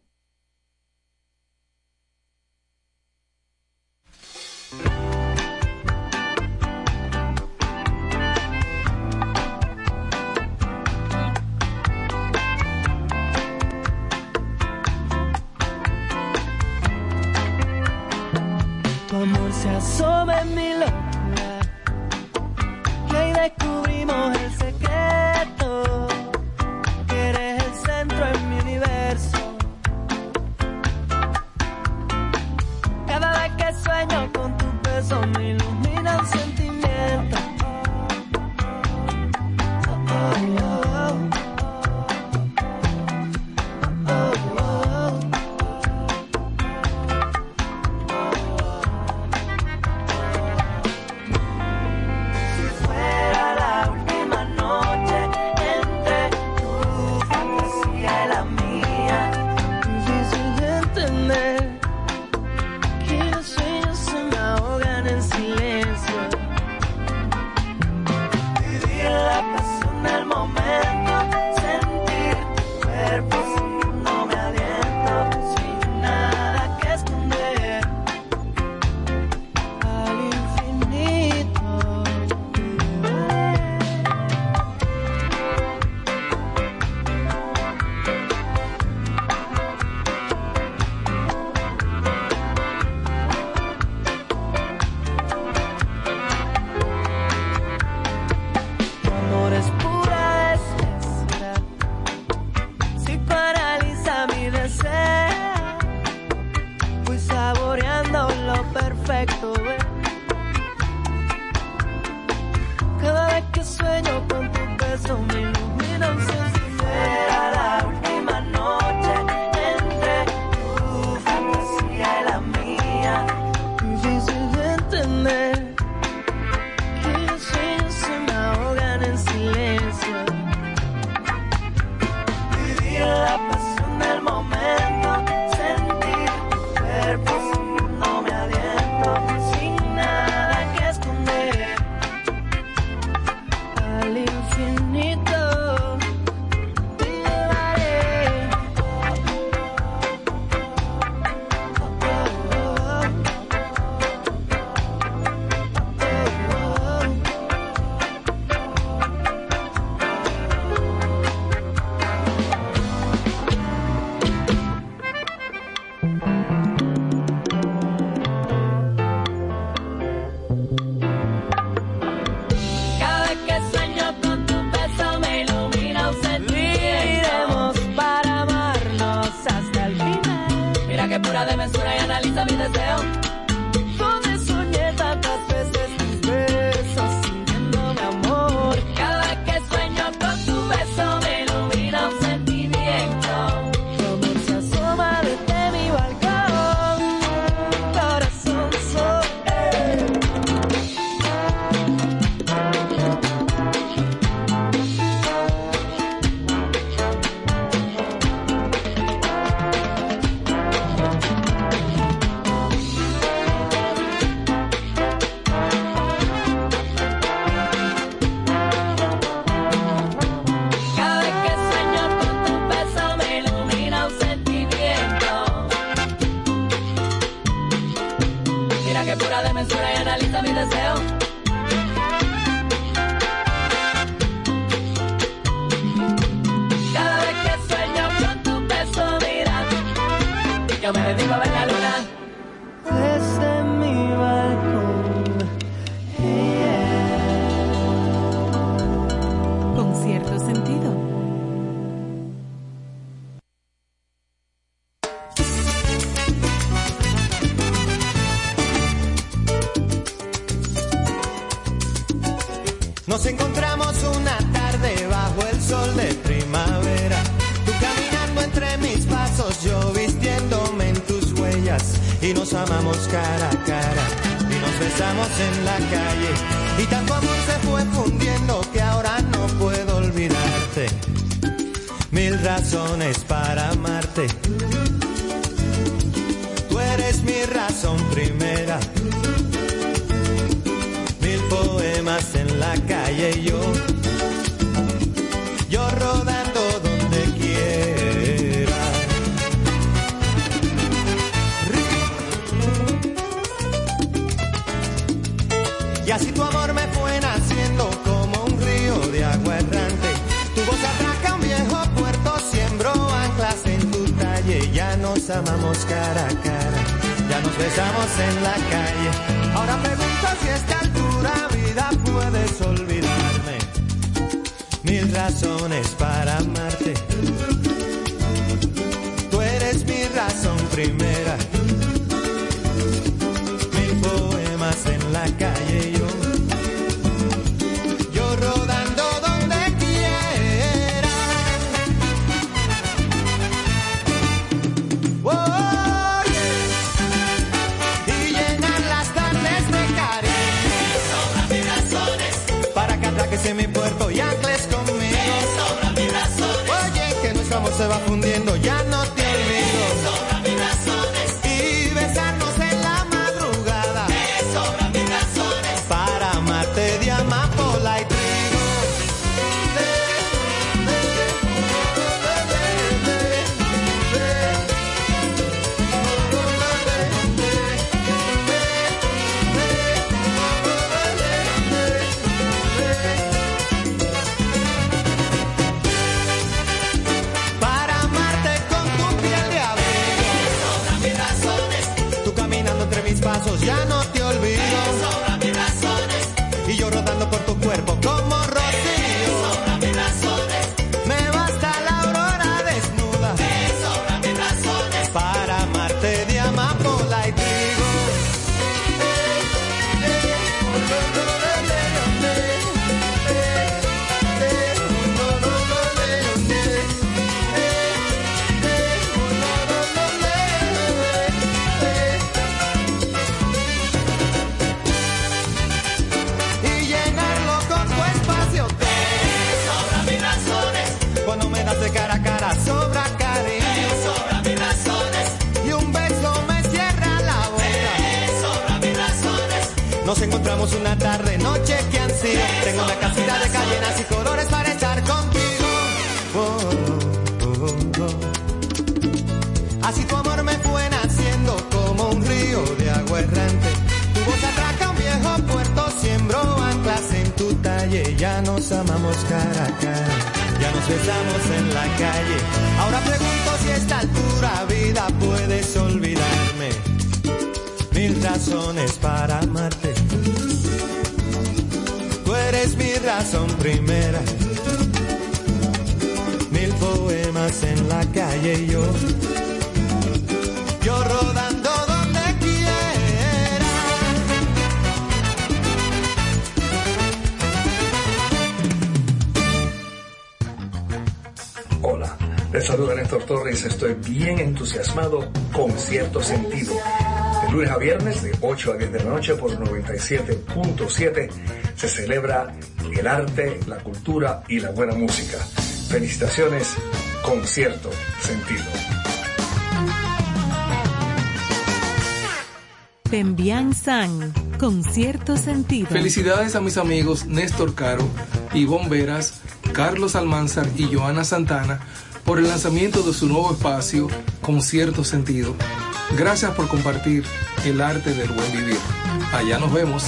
Nos amamos cara a cara, ya nos besamos en la calle. Ahora pregunto si esta altura vida puedes olvidarme. Mil razones para amarte. Tú eres mi razón primera. Mil poemas en la calle se va fundiendo, ya no te cara a cara, ya nos besamos en la calle. Ahora pregunto si esta altura vida puedes olvidarme. Mil razones para amarte. Tú eres mi razón primera. Mil poemas en la calle yo. Yo rodando Torres. Estoy bien entusiasmado con cierto sentido. De lunes a viernes, de 8 a 10 de la noche por 97.7, se celebra el arte, la cultura y la buena música. Felicitaciones con cierto sentido. Pembian San, con cierto sentido. Felicidades a mis amigos Néstor Caro, Ivonne Veras, Carlos Almanzar y Joana Santana por el lanzamiento de su nuevo espacio con cierto sentido. Gracias por compartir el arte del buen vivir. Allá nos vemos.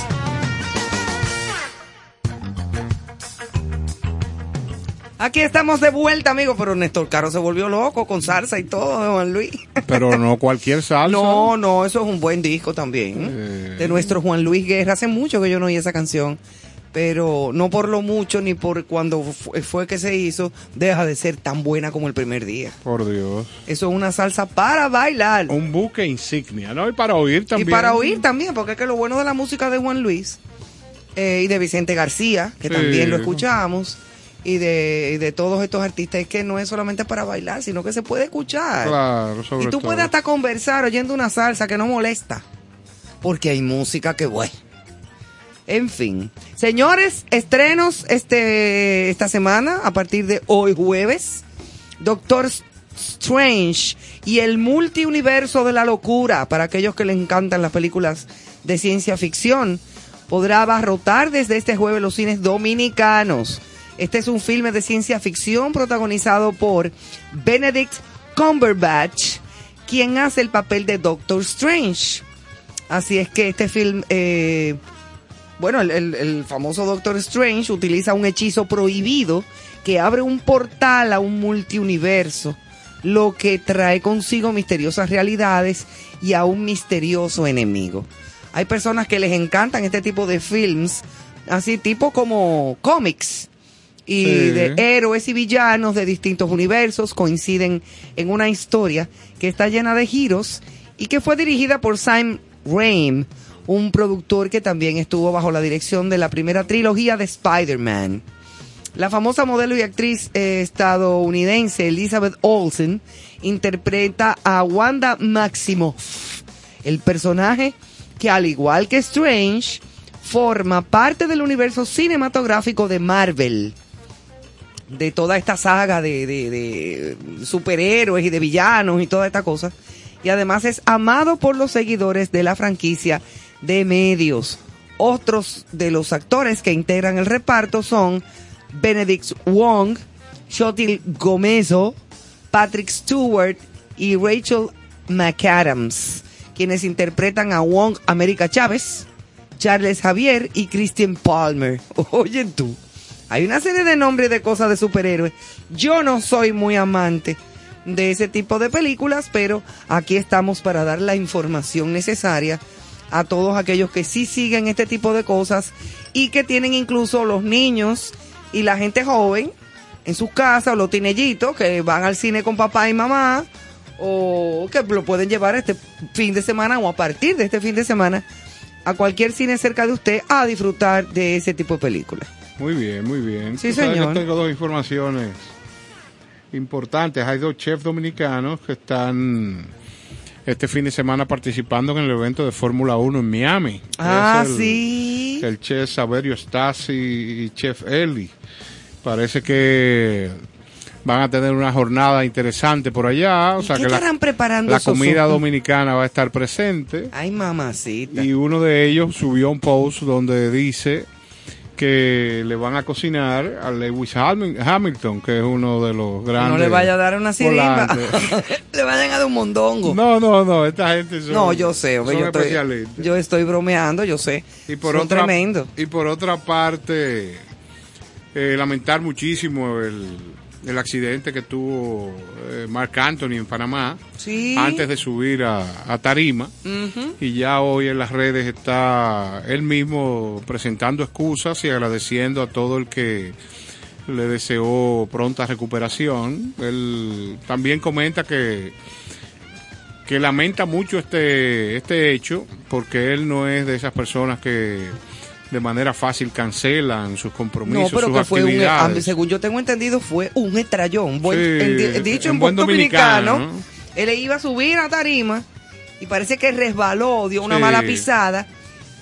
Aquí estamos de vuelta, amigo, pero Néstor Caro se volvió loco con salsa y todo, Juan Luis. Pero no cualquier salsa. No, no, eso es un buen disco también. Eh. De nuestro Juan Luis Guerra. Hace mucho que yo no oí esa canción. Pero no por lo mucho ni por cuando fu- fue que se hizo, deja de ser tan buena como el primer día. Por Dios. Eso es una salsa para bailar. Un buque insignia, ¿no? Y para oír también. Y para oír también, porque es que lo bueno de la música de Juan Luis eh, y de Vicente García, que Sí. también lo escuchamos, y de, y de todos estos artistas es que no es solamente para bailar, sino que se puede escuchar. Claro, sobre y tú todo. puedes hasta conversar oyendo una salsa que no molesta. Porque hay música que bueno. En fin. Señores, estrenos este, esta semana, a partir de hoy jueves. Doctor Strange y el multiuniverso de la locura, para aquellos que les encantan las películas de ciencia ficción, podrá abarrotar desde este jueves los cines dominicanos. Este es un filme de ciencia ficción protagonizado por Benedict Cumberbatch, quien hace el papel de Doctor Strange. Así es que este film, eh, bueno, el, el- el famoso Doctor Strange utiliza un hechizo prohibido que abre un portal a un multiuniverso, lo que trae consigo misteriosas realidades y a un misterioso enemigo. Hay personas que les encantan este tipo de films, así tipo como cómics, y Sí. de héroes y villanos de distintos universos coinciden en una historia que está llena de giros y que fue dirigida por Sam Raimi, un productor que también estuvo bajo la dirección de la primera trilogía de Spider-Man. La famosa modelo y actriz eh, estadounidense Elizabeth Olsen interpreta a Wanda Maximoff, el personaje que al igual que Strange forma parte del universo cinematográfico de Marvel de toda esta saga de, de- de superhéroes y de villanos y toda esta cosa. Y además es amado por los seguidores de la franquicia de medios. Otros de los actores que integran el reparto son Benedict Wong, Shotil Gomezo, Patrick Stewart y Rachel McAdams, quienes interpretan a Wong América Chávez, Charles Javier y Christian Palmer. Oye tú, hay una serie de nombres de cosas de superhéroes. Yo no soy muy amante de ese tipo de películas, pero aquí estamos para dar la información necesaria a todos aquellos que sí siguen este tipo de cosas y que tienen incluso los niños y la gente joven en sus casas o los tinellitos que van al cine con papá y mamá o que lo pueden llevar este fin de semana o a partir de este fin de semana a cualquier cine cerca de usted a disfrutar de ese tipo de películas. Muy bien, muy bien. Sí, señor. tengo dos informaciones importantes. Hay dos chefs dominicanos que están este fin de semana participando en el evento de Fórmula 1 en Miami. Ah, Es el- sí. El chef Saverio Stasi y chef Eli. Parece que van a tener una jornada interesante por allá. O sea ¿Qué que la, estarán preparando la comida dominicana va a estar presente. Ay, mamacita. Y uno de ellos subió un post donde dice que le van a cocinar a Lewis Hamil- Hamilton, que es uno de los grandes. No le vaya a dar una sirimba. le vayan a dar un mondongo. No, no, no, esta gente son, No, yo sé, hombre, yo estoy, yo estoy bromeando, yo sé. Y por Son otra, tremendos. Y por otra parte, eh, lamentar muchísimo el, el accidente que tuvo eh, Mark Anthony en Panamá Sí. antes de subir a, a Tarima. Y ya hoy en las redes está él mismo presentando excusas y agradeciendo a todo el que le deseó pronta recuperación. Él también comenta que que lamenta mucho este este hecho porque él no es de esas personas que de manera fácil cancelan sus No, compromisos, pero sus que fue un, actividades. según yo tengo entendido, fue un estrellón. Buen, Sí, en di- dicho en, en buen dominicano, él iba a subir a tarima y parece que resbaló, dio una Sí. mala pisada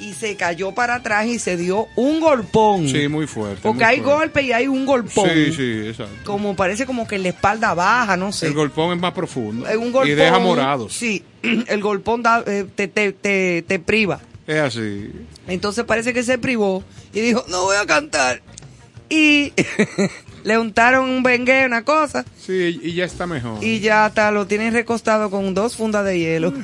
y se cayó para atrás y se dio un golpón. Sí, muy fuerte. Porque muy hay fuerte. golpe y hay un golpón. Sí, sí, exacto. Como parece como que la espalda baja, no sé. El golpón es más profundo. Es un golpón, y deja morados. Sí, el golpón da- eh, te, te, te, te priva. Es así. Entonces parece que se privó y dijo, no voy a cantar. Y le untaron un bengue, una cosa, Sí, y ya está mejor. y ya hasta lo tienen recostado con dos fundas de hielo.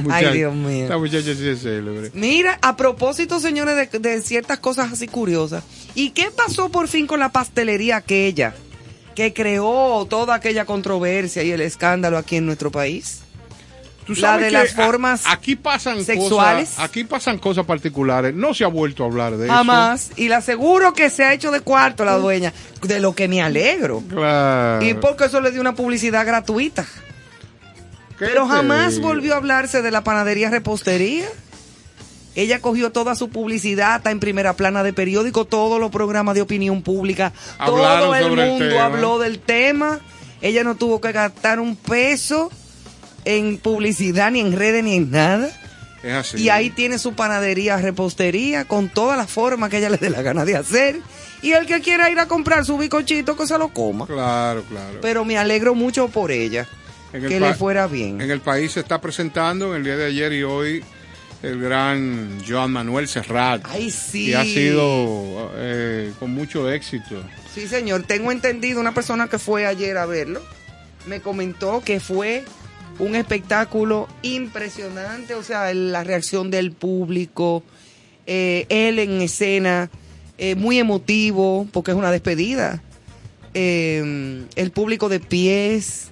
Muchacha- Ay, Dios mío. Esta muchacha sí es célebre. Mira, a propósito, señores, de, de ciertas cosas así curiosas. ¿Y qué pasó por fin con la pastelería aquella que creó toda aquella controversia y el escándalo aquí en nuestro país? Tú La de que las a- formas aquí pasan sexuales. Cosas, aquí pasan cosas particulares. No se ha vuelto a hablar de Jamás. Y le aseguro que se ha hecho de cuarto la dueña, de lo que me alegro. eso. Claro. Y porque eso le dio una publicidad gratuita. ¿Qué Pero jamás volvió a hablarse de la panadería repostería. Ella cogió toda su publicidad, está en primera plana de periódico, todos los programas de opinión pública, Hablaron todo el mundo habló del tema. Ella no tuvo que gastar un peso en publicidad, ni en redes, ni en nada. Es así. Y ahí tiene su panadería, repostería, con todas las formas que ella le dé la gana de hacer. Y el que quiera ir a comprar su bicochito, que se lo coma. Claro, claro. Pero me alegro mucho por ella. Que le fuera bien. En el país se está presentando en el día de ayer y hoy el gran Joan Manuel Serrat. Ay, sí. Y ha sido eh, con mucho éxito. Sí, señor. Tengo entendido, una persona que fue ayer a verlo, me comentó que fue un espectáculo impresionante. O sea, la reacción del público, eh, él en escena, eh, muy emotivo, porque es una despedida. Eh, el público de pies.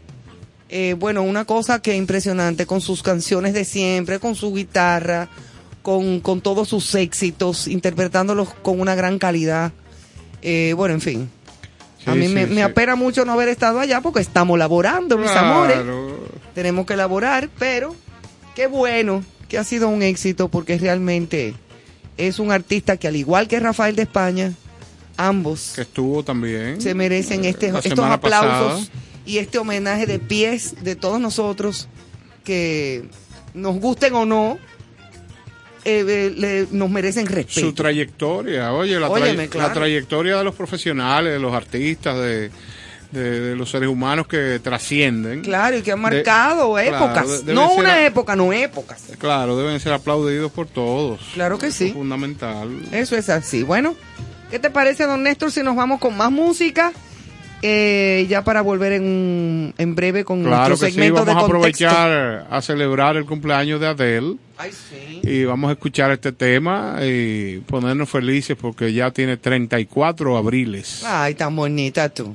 Eh, bueno, una cosa que impresionante con sus canciones de siempre, con su guitarra, con, con todos sus éxitos, interpretándolos con una gran calidad. Eh, bueno, en fin. a mí sí, me, apena mucho no haber estado allá porque estamos laborando, mis Claro. amores. Tenemos que laborar, pero qué bueno que ha sido un éxito porque realmente es un artista que al igual que Rafael de España, ambos Que estuvo también. se merecen este, la estos aplausos pasada. y este homenaje de pies de todos nosotros que nos gusten o no, eh, eh, le- nos merecen respeto. Su trayectoria, oye, la, Óyeme, tray- claro. la trayectoria de los profesionales, de los artistas, de, de- de los seres humanos que trascienden. Claro, y que han marcado épocas. no una a- época, no épocas. Claro, deben ser aplaudidos por todos. Claro que sí. Es fundamental. Eso es así. Bueno, ¿qué te parece, don Néstor, si nos vamos con más música? Eh, ya para volver en, en breve con Claro nuestro que sí, segmento vamos a de contexto. aprovechar a celebrar el cumpleaños de Adele. Y vamos a escuchar este tema y ponernos felices porque ya tiene 34 abriles. Ay, tan bonita tú.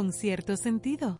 con cierto sentido.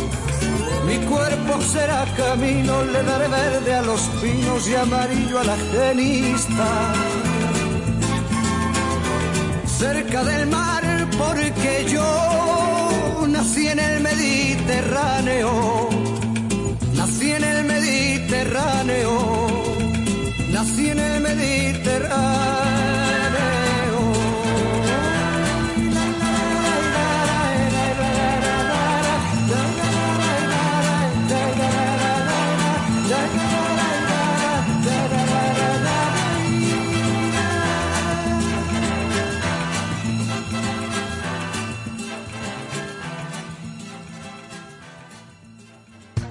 Mi cuerpo será camino, le daré verde a los pinos y amarillo a la genista. Cerca del mar porque yo nací en el Mediterráneo. Nací en el Mediterráneo. Nací en el Mediterráneo.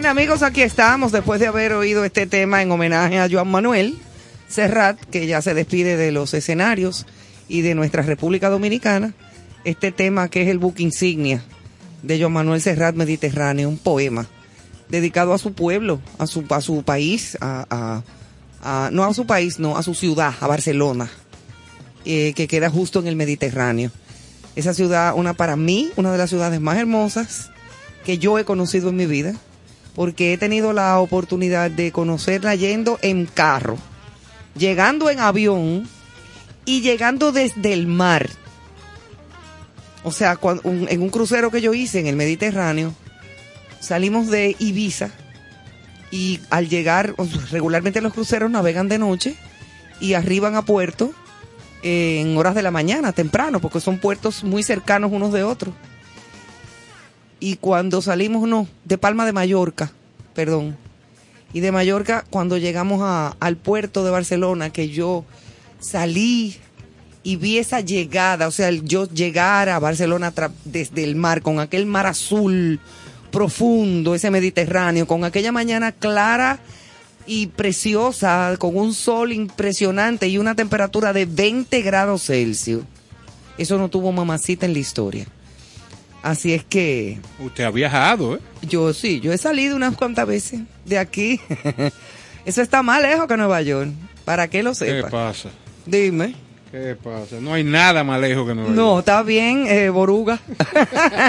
Bien, amigos, aquí estamos después de haber oído este tema en homenaje a Joan Manuel Serrat, que ya se despide de los escenarios y de nuestra República Dominicana. Este tema que es el buque insignia de Joan Manuel Serrat Mediterráneo, un poema dedicado a su pueblo, a su, a su país, a, a- no a su país, no, a su ciudad, a Barcelona, eh, que queda justo en el Mediterráneo. Esa ciudad, una para mí, una de las ciudades más hermosas que yo he conocido en mi vida, porque he tenido la oportunidad de conocerla yendo en carro, llegando en avión y llegando desde el mar. O sea, cuan- un- en un crucero que yo hice en el Mediterráneo, salimos de Ibiza y al llegar, regularmente los cruceros navegan de noche y arriban a puerto en horas de la mañana, temprano, porque son puertos muy cercanos unos de otros. Y cuando salimos, no, de Palma de Mallorca, perdón. Y de Mallorca, cuando llegamos a- al puerto de Barcelona, que yo salí y vi esa llegada, o sea, yo llegar a Barcelona desde el mar, con aquel mar azul profundo, ese Mediterráneo, con aquella mañana clara y preciosa, con un sol impresionante y una temperatura de 20 grados Celsius. Eso no tuvo mamacita en la historia. Así es que Usted ha viajado, ¿eh? yo sí, yo he salido unas cuantas veces de aquí. Eso está más lejos que Nueva York. ¿Para que lo ¿Qué sepa? pasa? Dime. ¿Qué pasa? No hay nada más lejos que Nueva York. No, está bien, eh, Boruga.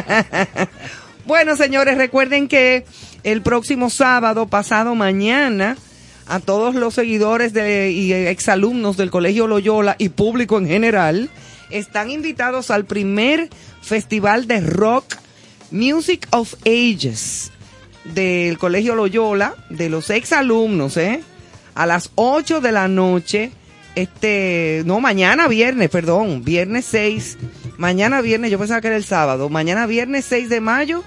bueno, señores, recuerden que el próximo sábado, pasado mañana, a todos los seguidores de, y exalumnos del Colegio Loyola y público en general, están invitados al primer festival de rock Music of Ages del Colegio Loyola, de los exalumnos, ¿eh? A las 8 de la noche, este, no, mañana viernes, perdón, viernes 6, mañana viernes, yo pensaba que era el sábado, mañana viernes 6 de mayo,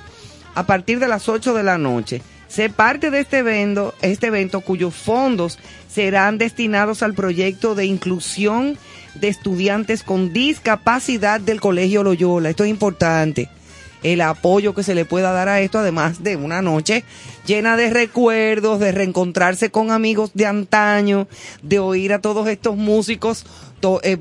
a partir de las 8 de la noche. Sé parte de este evento, este evento cuyos fondos serán destinados al proyecto de inclusión de estudiantes con discapacidad del Colegio Loyola. Esto es importante. El apoyo que se le pueda dar a esto, además de una noche llena de recuerdos, de reencontrarse con amigos de antaño, de oír a todos estos músicos, to- eh,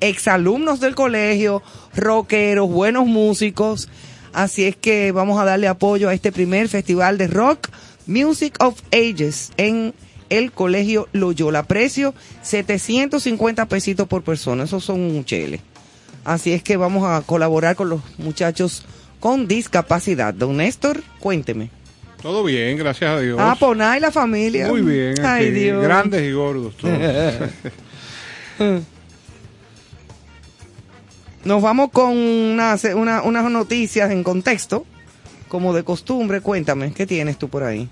exalumnos del colegio, rockeros, buenos músicos. Así es que vamos a darle apoyo a este primer festival de rock, Music of Ages, en el Colegio Loyola. Precio 750 pesitos por persona. Esos son un chele. Así es que vamos a colaborar con los muchachos con discapacidad. Don Néstor, cuénteme. Todo bien, gracias a Dios. Ah, Poná y la familia. Muy bien, Ay, aquí, Dios. grandes y gordos todos. Nos vamos con unas, una- unas noticias en contexto, como de costumbre. Cuéntame, ¿qué tienes tú por ahí?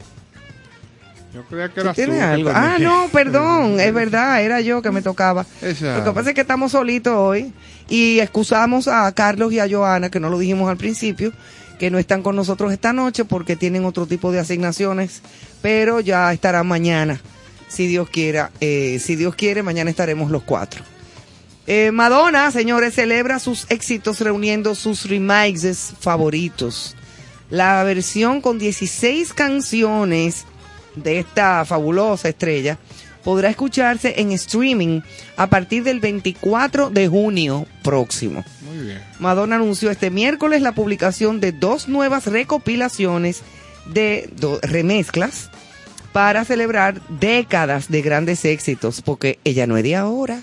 Yo creía que ¿Tú era azúcar algo? Ah, no, perdón, es verdad, era yo que me tocaba. Exacto. Lo que pasa es que estamos solitos hoy y excusamos a Carlos y a Joana, que no lo dijimos al principio, que no están con nosotros esta noche porque tienen otro tipo de asignaciones, pero ya estarán mañana, si Dios quiera. Eh, si Dios quiere, mañana estaremos los cuatro. Eh, Madonna, señores, celebra sus éxitos reuniendo sus remixes favoritos. La versión con 16 canciones de esta fabulosa estrella podrá escucharse en streaming a partir del 24 de junio próximo. Muy bien. Madonna anunció este miércoles la publicación de dos nuevas recopilaciones de remezclas para celebrar décadas de grandes éxitos, porque ella no es de ahora,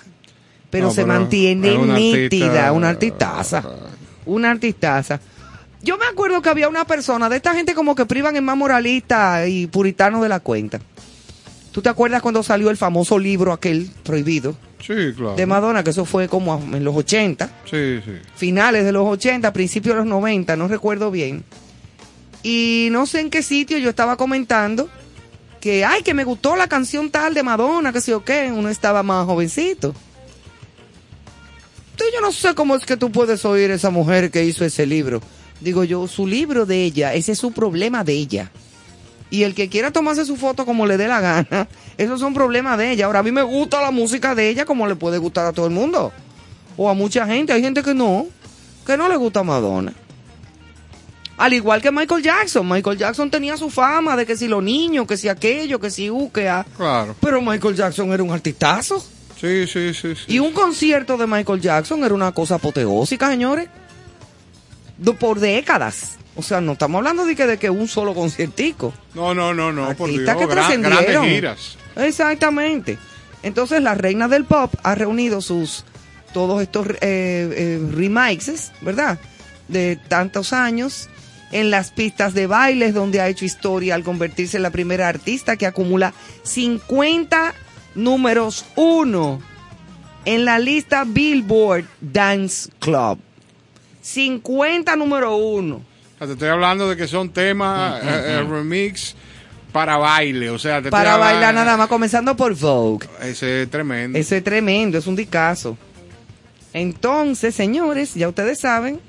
pero No, se pero mantiene una nítida, artista- una artistaza, una artistaza. Yo me acuerdo que había una persona de esta gente como que privan en más moralista y puritano de la cuenta. ¿Tú te acuerdas cuando salió el famoso libro aquel prohibido Sí, claro. de Madonna, que eso fue como en los 80? Sí, sí. finales de los 80, principios de los 90, no recuerdo bien. Y no sé en qué sitio yo estaba comentando que, ay, que me gustó la canción tal de Madonna, que sé o qué, uno estaba más jovencito. Entonces yo no sé cómo es que tú puedes oír esa mujer que hizo ese libro. Digo yo, su libro de ella, ese es su problema de ella. Y el que quiera tomarse su foto como le dé la gana, esos son problemas de ella. Ahora, a mí me gusta la música de ella como le puede gustar a todo el mundo. O a mucha gente. Hay gente que no, que no le gusta Madonna. Al igual que Michael Jackson. Michael Jackson tenía su fama de que si los niños, que si aquello, que si u, que a. Claro. Pero Michael Jackson era un artistazo. Sí, sí, sí. sí. Y un concierto de Michael Jackson era una cosa apoteósica, señores. Por décadas. O sea, no estamos hablando de que, de que un solo conciertico. No, no, no, no. Artistas que gran- trascendieron. giras. Exactamente. Entonces la reina del pop ha reunido sus todos estos eh, eh, remixes, ¿verdad? De tantos años en las pistas de bailes, donde ha hecho historia al convertirse en la primera artista que acumula 50 números uno en la lista Billboard Dance Club. 50 número uno. Sea, Te estoy hablando de que son temas, eh, eh, remix para baile, o sea, te Para bailar nada más, comenzando por Vogue. Ese es tremendo. Eso es tremendo, es un dicazo. Entonces, señores, ya ustedes saben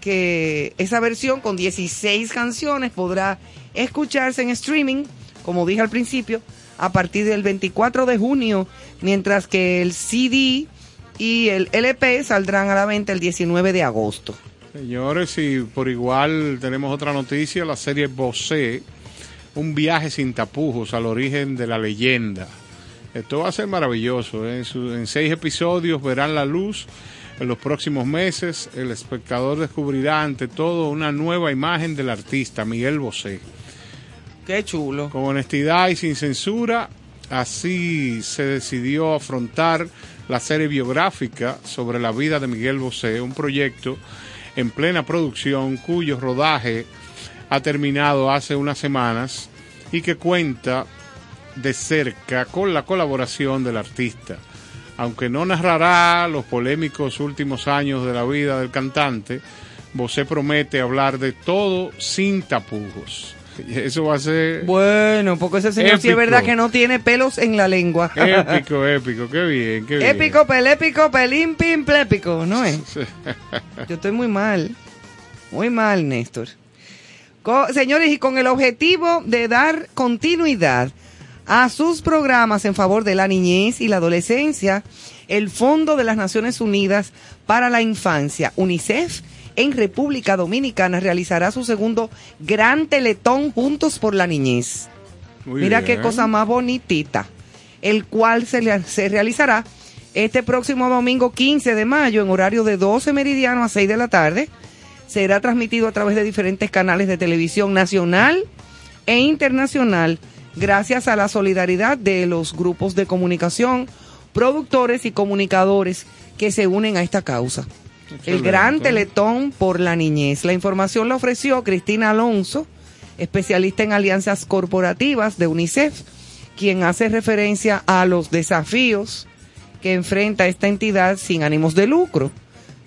que esa versión con 16 canciones podrá escucharse en streaming, como dije al principio, a partir del 24 de junio, mientras que el CD y el LP saldrán a la venta el 19 de agosto. Señores, y por igual tenemos otra noticia, la serie Bosé, un viaje sin tapujos al origen de la leyenda. Esto va a ser maravilloso. ¿eh? En, su- en seis episodios verán la luz en los próximos meses. El espectador descubrirá ante todo una nueva imagen del artista, Miguel Bosé. Qué chulo. Con honestidad y sin censura, así se decidió afrontar la serie biográfica sobre la vida de Miguel Bosé, un proyecto en plena producción cuyo rodaje ha terminado hace unas semanas y que cuenta de cerca con la colaboración del artista. Aunque no narrará los polémicos últimos años de la vida del cantante, Bosé promete hablar de todo sin tapujos. Eso va a ser Bueno, porque ese señor sí es verdad que no tiene pelos en la lengua. épico, épico, qué bien, qué bien. Épico, pelépico, pelín, pim, plépico, ¿no es? Yo estoy muy mal. Muy mal, Néstor. Co- señores, y con el objetivo de dar continuidad a sus programas en favor de la niñez y la adolescencia, el Fondo de las Naciones Unidas para la Infancia, UNICEF, en República Dominicana realizará su segundo gran teletón Juntos por la Niñez. Muy Mira bien. qué cosa más bonitita. El cual se, le- se realizará este próximo domingo 15 de mayo en horario de 12 meridiano a 6 de la tarde. Será transmitido a través de diferentes canales de televisión nacional e internacional gracias a la solidaridad de los grupos de comunicación, productores y comunicadores que se unen a esta causa. El gran teletón por la niñez. La información la ofreció Cristina Alonso, especialista en alianzas corporativas de UNICEF, quien hace referencia a los desafíos que enfrenta esta entidad sin ánimos de lucro.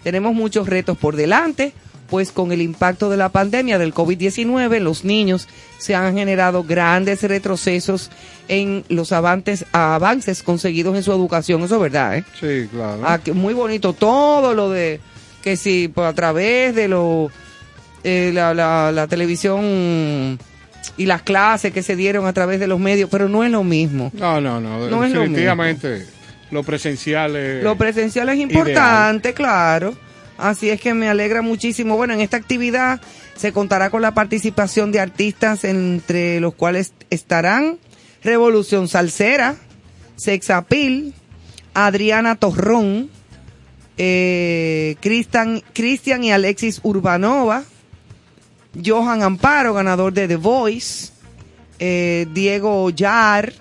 Tenemos muchos retos por delante, pues con el impacto de la pandemia del COVID-19 en los niños se han generado grandes retrocesos en los avances, avances conseguidos en su educación. Eso es verdad, ¿eh? Sí, claro. Ah, muy bonito todo lo de que si por a través de lo eh, la, la, la televisión y las clases que se dieron a través de los medios, pero no es lo mismo. No, no, no. No es lo definitivamente lo presencial es... Lo presencial es importante, claro. Así es que me alegra muchísimo. Bueno, en esta actividad se contará con la participación de artistas entre los cuales estarán Revolución Salsera, Sexapil, Adriana Torrón, eh, Cristian, y Alexis Urbanova, Johan Amparo, ganador de The Voice, eh, Diego Yar,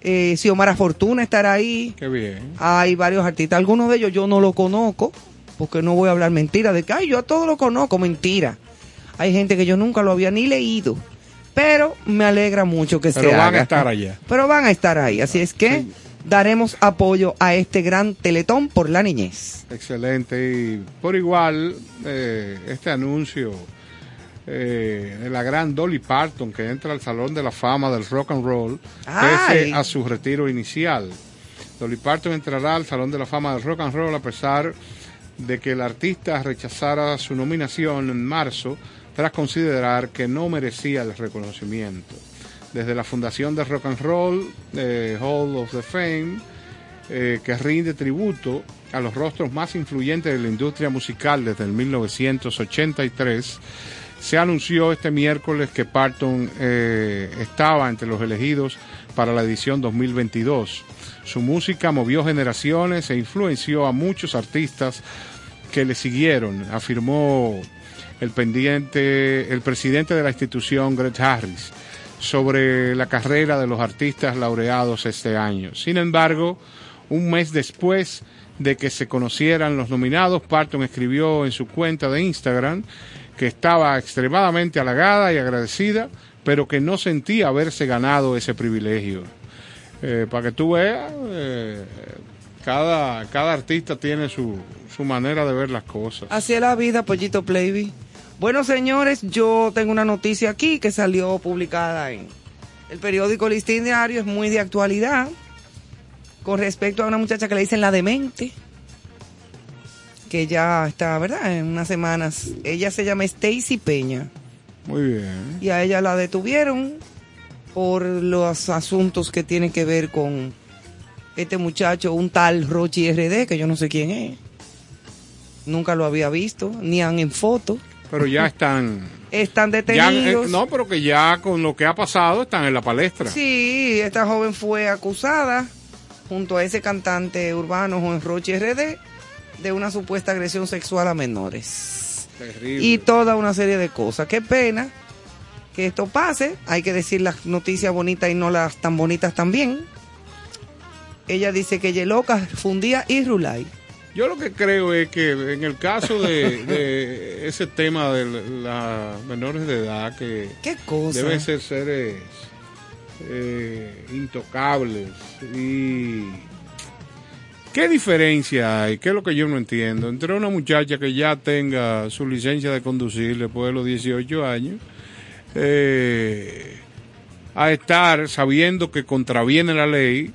eh, Xiomara Fortuna estará ahí. Qué bien. Hay varios artistas, algunos de ellos yo no lo conozco, porque no voy a hablar mentira de que, ay, yo a todos lo conozco, mentira. Hay gente que yo nunca lo había ni leído, pero me alegra mucho que Pero se van haga. a estar allá. Pero van a estar ahí, así es que daremos apoyo a este gran teletón por la niñez. Excelente. Y por igual, eh, este anuncio eh, de la gran Dolly Parton que entra al Salón de la Fama del Rock and Roll, pese a su retiro inicial. Dolly Parton entrará al Salón de la Fama del Rock and Roll a pesar de que el artista rechazara su nominación en marzo tras considerar que no merecía el reconocimiento. Desde la fundación de Rock and Roll, eh, Hall of the Fame, eh, que rinde tributo a los rostros más influyentes de la industria musical desde el 1983, se anunció este miércoles que Parton eh, estaba entre los elegidos para la edición 2022. Su música movió generaciones e influenció a muchos artistas que le siguieron, afirmó el pendiente, el presidente de la institución, Greg Harris, sobre la carrera de los artistas laureados este año. Sin embargo, un mes después de que se conocieran los nominados. Parton escribió en su cuenta de Instagram que estaba extremadamente halagada y agradecida, pero que no sentía haberse ganado ese privilegio. Eh, para que tú veas, eh, cada, cada artista tiene su, su manera de ver las cosas. Así es la vida, Pollito Playby. Bueno, señores, yo tengo una noticia aquí que salió publicada en el periódico Listín Diario, es muy de actualidad, con respecto a una muchacha que le dicen la demente, que ya está, ¿verdad? En unas semanas. Ella se llama Stacy Peña Muy bien. y a ella la detuvieron por los asuntos que tienen que ver con este muchacho, un tal Rochi RD, que yo no sé quién es. Nunca lo había visto, ni han en foto. Pero ya están... Están ya, eh, detenidos. no, pero que ya con lo que ha pasado están en la palestra. Sí, esta joven fue acusada junto a ese cantante urbano Juan Rochi RD de una supuesta agresión sexual a menores. Terrible. Y toda una serie de cosas. Qué pena que esto pase. Hay que decir las noticias bonitas y no las tan bonitas también. Ella dice que Yeloca fundía y Rulay. Yo lo que creo es que en el caso de, de ese tema de las menores de edad, que ¿Qué cosa? deben ser seres eh, intocables y ¿Qué diferencia hay? ¿Qué es lo que yo no entiendo? Entre una muchacha que ya tenga su licencia de conducir después de los 18 años, eh, a estar sabiendo que contraviene la ley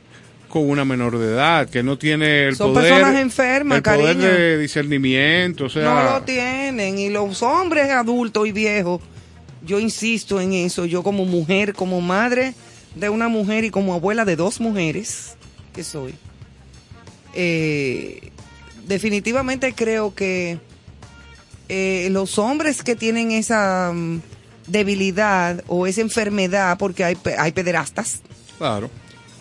con una menor de edad, que no tiene el Son poder, personas enfermas, el poder cariño. de discernimiento, o sea, no lo tienen. Y los hombres adultos y viejos, yo insisto en eso, yo como mujer, como madre de una mujer y como abuela de dos mujeres que soy, eh, definitivamente creo que eh, los hombres que tienen esa mm, debilidad o esa enfermedad, porque hay, hay pederastas, claro.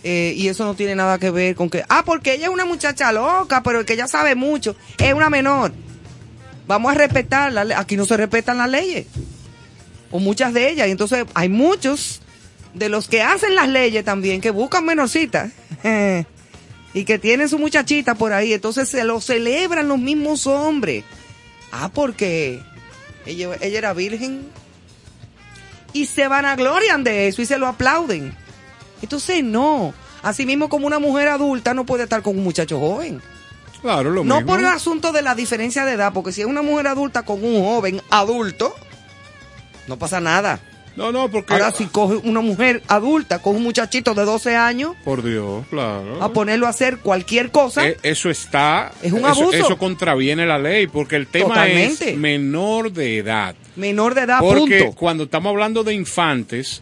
Eh, y eso no tiene nada que ver con que, ah, porque ella es una muchacha loca, pero que ella sabe mucho, es una menor. Vamos a respetarla, aquí no se respetan las leyes, o muchas de ellas, y entonces hay muchos de los que hacen las leyes también que buscan menorcitas y que tienen su muchachita por ahí, entonces se lo celebran los mismos hombres. Ah, porque ella, ella era virgen y se vanaglorian de eso y se lo aplauden. Entonces no, así mismo como una mujer adulta no puede estar con un muchacho joven. Claro, lo no mismo. por el asunto de la diferencia de edad, porque si es una mujer adulta con un joven adulto, no pasa nada. No, no, porque... Ahora si coge una mujer adulta con un muchachito de 12 años Por Dios, claro. a ponerlo a hacer cualquier cosa, Eh, eso está. Es un eso- abuso. Eso, contraviene la ley, porque el tema Totalmente. es menor de edad. menor de edad, porque punto. cuando estamos hablando de infantes,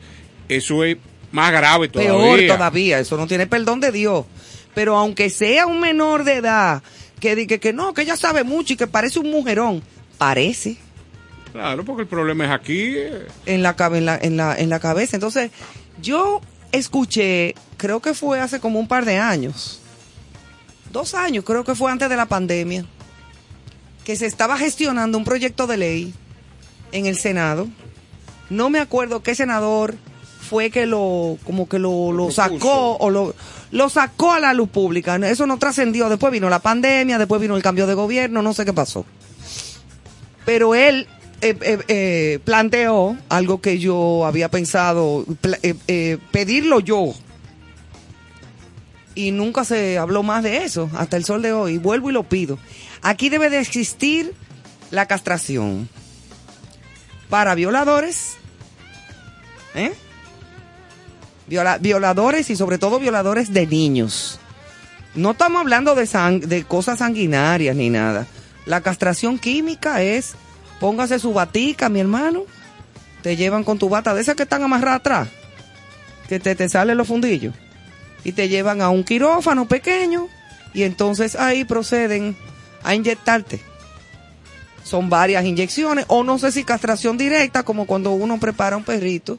eso es más grave todavía. Peor todavía, eso no tiene perdón de Dios. Pero aunque sea un menor de edad, que diga que no, que ella sabe mucho y que parece un mujerón, parece Claro, porque el problema es aquí. en la, en la, en la, en la cabeza. Entonces, yo escuché, creo que fue hace como un par de años, dos años, creo que fue antes de la pandemia, que se estaba gestionando un proyecto de ley en el Senado. No me acuerdo qué senador fue que lo, como que lo, lo sacó o lo, lo sacó a la luz pública. Eso no trascendió. Después vino la pandemia, después vino el cambio de gobierno, no sé qué pasó. Pero él eh, eh, eh, planteó algo que yo había pensado pedirlo yo. Y nunca se habló más de eso hasta el sol de hoy. Vuelvo y lo pido. Aquí debe de existir la castración para violadores, ¿eh? Viola- violadores y sobre todo violadores de niños. No estamos hablando de cosas sanguinarias ni nada. La castración química es, póngase su batica, mi hermano. Te llevan con tu bata de esas que están amarradas atrás, que te, te salen los fundillos. Y te llevan a un quirófano pequeño y entonces ahí proceden a inyectarte. Son varias inyecciones o no sé si castración directa, como cuando uno prepara un perrito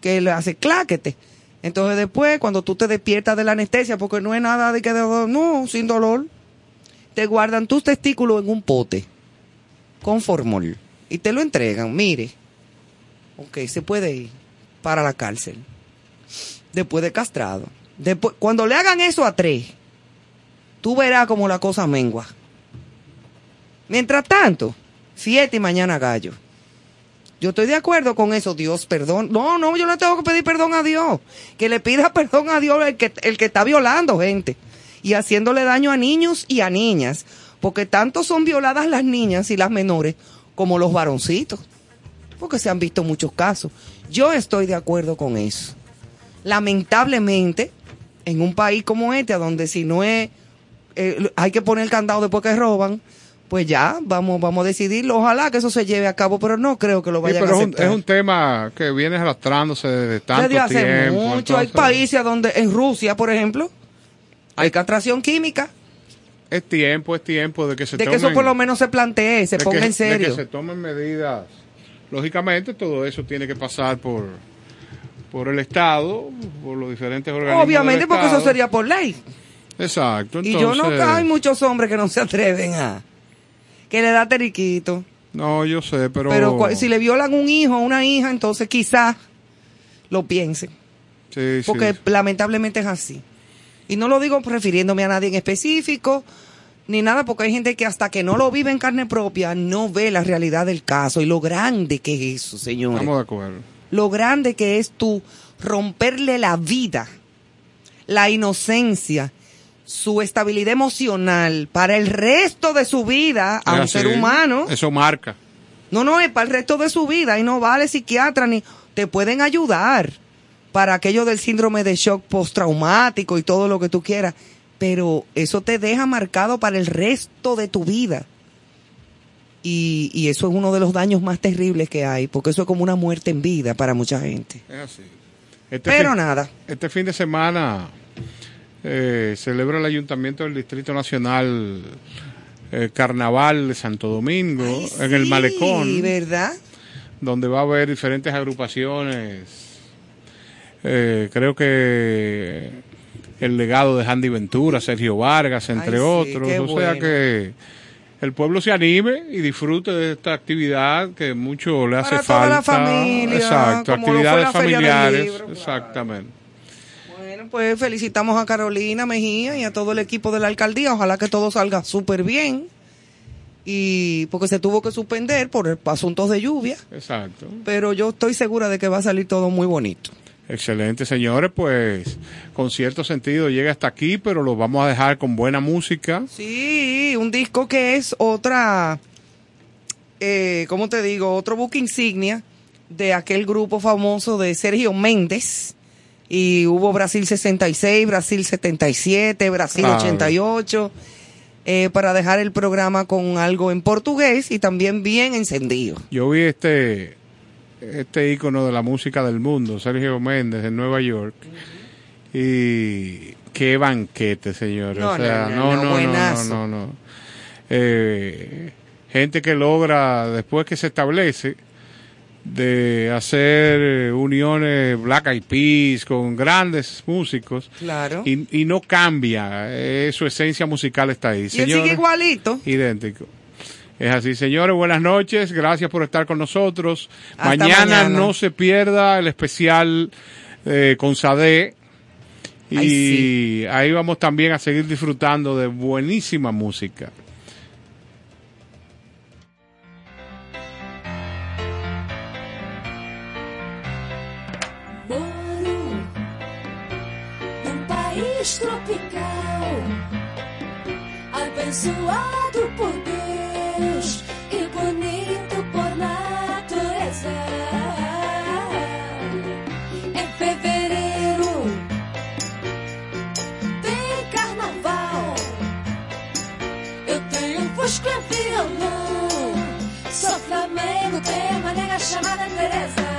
que le hace claquete. Entonces después, cuando tú te despiertas de la anestesia, porque no es nada de que de dolor, no, sin dolor, te guardan tus testículos en un pote con formol y te lo entregan. Mire, ok, se puede ir para la cárcel después de castrado. Después, cuando le hagan eso a tres, tú verás como la cosa mengua. Mientras tanto, fiesta y mañana gallo. Yo estoy de acuerdo con eso, Dios, perdón. No, no, yo no tengo que pedir perdón a Dios. Que le pida perdón a Dios el que, el que está violando gente y haciéndole daño a niños y a niñas. Porque tanto son violadas las niñas y las menores como los varoncitos. Porque se han visto muchos casos. Yo estoy de acuerdo con eso. Lamentablemente, en un país como este, donde si no es, eh, hay que poner el candado después que roban, pues ya, vamos, vamos a decidirlo. Ojalá que eso se lleve a cabo, pero no creo que lo Sí, pero a es un, aceptar. es un tema que viene arrastrándose desde tanto Desde hace tiempo. mucho. Hay entonces, países donde, en Rusia, por ejemplo, hay castración química. Es tiempo, es tiempo de que se De que tomen, eso por lo menos se plantee, se de ponga que- en de serio. que se tomen medidas. Lógicamente, todo eso tiene que pasar por, por el Estado, por los diferentes organismos. Obviamente, del porque eso sería por ley. Exacto. Y yo no hay muchos hombres que no se atreven a. Que le da teriquito. No, yo sé, pero. Pero si le violan un hijo o una hija, entonces quizás lo piensen. Sí, sí. Porque lamentablemente es así. Y no lo digo refiriéndome a nadie en específico, ni nada, porque hay gente que hasta que no lo vive en carne propia, no ve la realidad del caso y lo grande que es eso, señores. Estamos de acuerdo. Lo grande que es tú romperle la vida, la inocencia, su estabilidad emocional para el resto de su vida a Es un ser humano. Eso marca. No, no, es para el resto de su vida y no vale psiquiatra ni te pueden ayudar para aquello del síndrome de shock postraumático y todo lo que tú quieras, pero eso te deja marcado para el resto de tu vida. Y, y eso es uno de los daños más terribles que hay, porque eso es como una muerte en vida para mucha gente. Es así. Este Pero fin- nada. Este fin de semana eh, celebra el Ayuntamiento del Distrito Nacional eh, Carnaval de Santo Domingo en el Malecón. ¿verdad? donde va a haber diferentes agrupaciones. Eh, creo que el legado de Handy Ventura, Sergio Vargas, entre Ay, sí, otros. o sea que el pueblo se anime y disfrute de esta actividad que mucho le hace toda falta. la familia, Exacto, actividades familiares. Libro, Exactamente. Pues felicitamos a Carolina Mejía y a todo el equipo de la alcaldía. Ojalá que todo salga súper bien. Y porque se tuvo que suspender por asuntos de lluvia. Exacto. Pero yo estoy segura de que va a salir todo muy bonito. Excelente, señores. Pues con cierto sentido llega hasta aquí, pero lo vamos a dejar con buena música. Sí, un disco que es otra, eh, ¿cómo te digo? Otro book insignia de aquel grupo famoso de Sergio Méndez. Y hubo Brasil 66, Brasil 77, Brasil Claro. 88, eh, para dejar el programa con algo en portugués y también bien encendido. Yo vi este este ícono de la música del mundo, Sergio Méndez, en Nueva York. Y qué banquete, señores. No, o sea, no, no, no, no, no, no, no. Eh, gente que logra, después que se establece, de hacer uniones Black Eyed Peas con grandes músicos Claro. y, y no cambia, eh, su esencia musical está ahí. Y él sigue igualito. Idéntico. Es así, señores, buenas noches, gracias por estar con nosotros. Mañana, mañana. no se pierda el especial eh, con Sade. Y Ay, ahí vamos también a seguir disfrutando de buenísima música. País tropical, abençoado por Deus e bonito por natureza. Em fevereiro tem carnaval. Eu tenho um fusco e violão. Sou Flamengo, tenho uma nega chamada Teresa.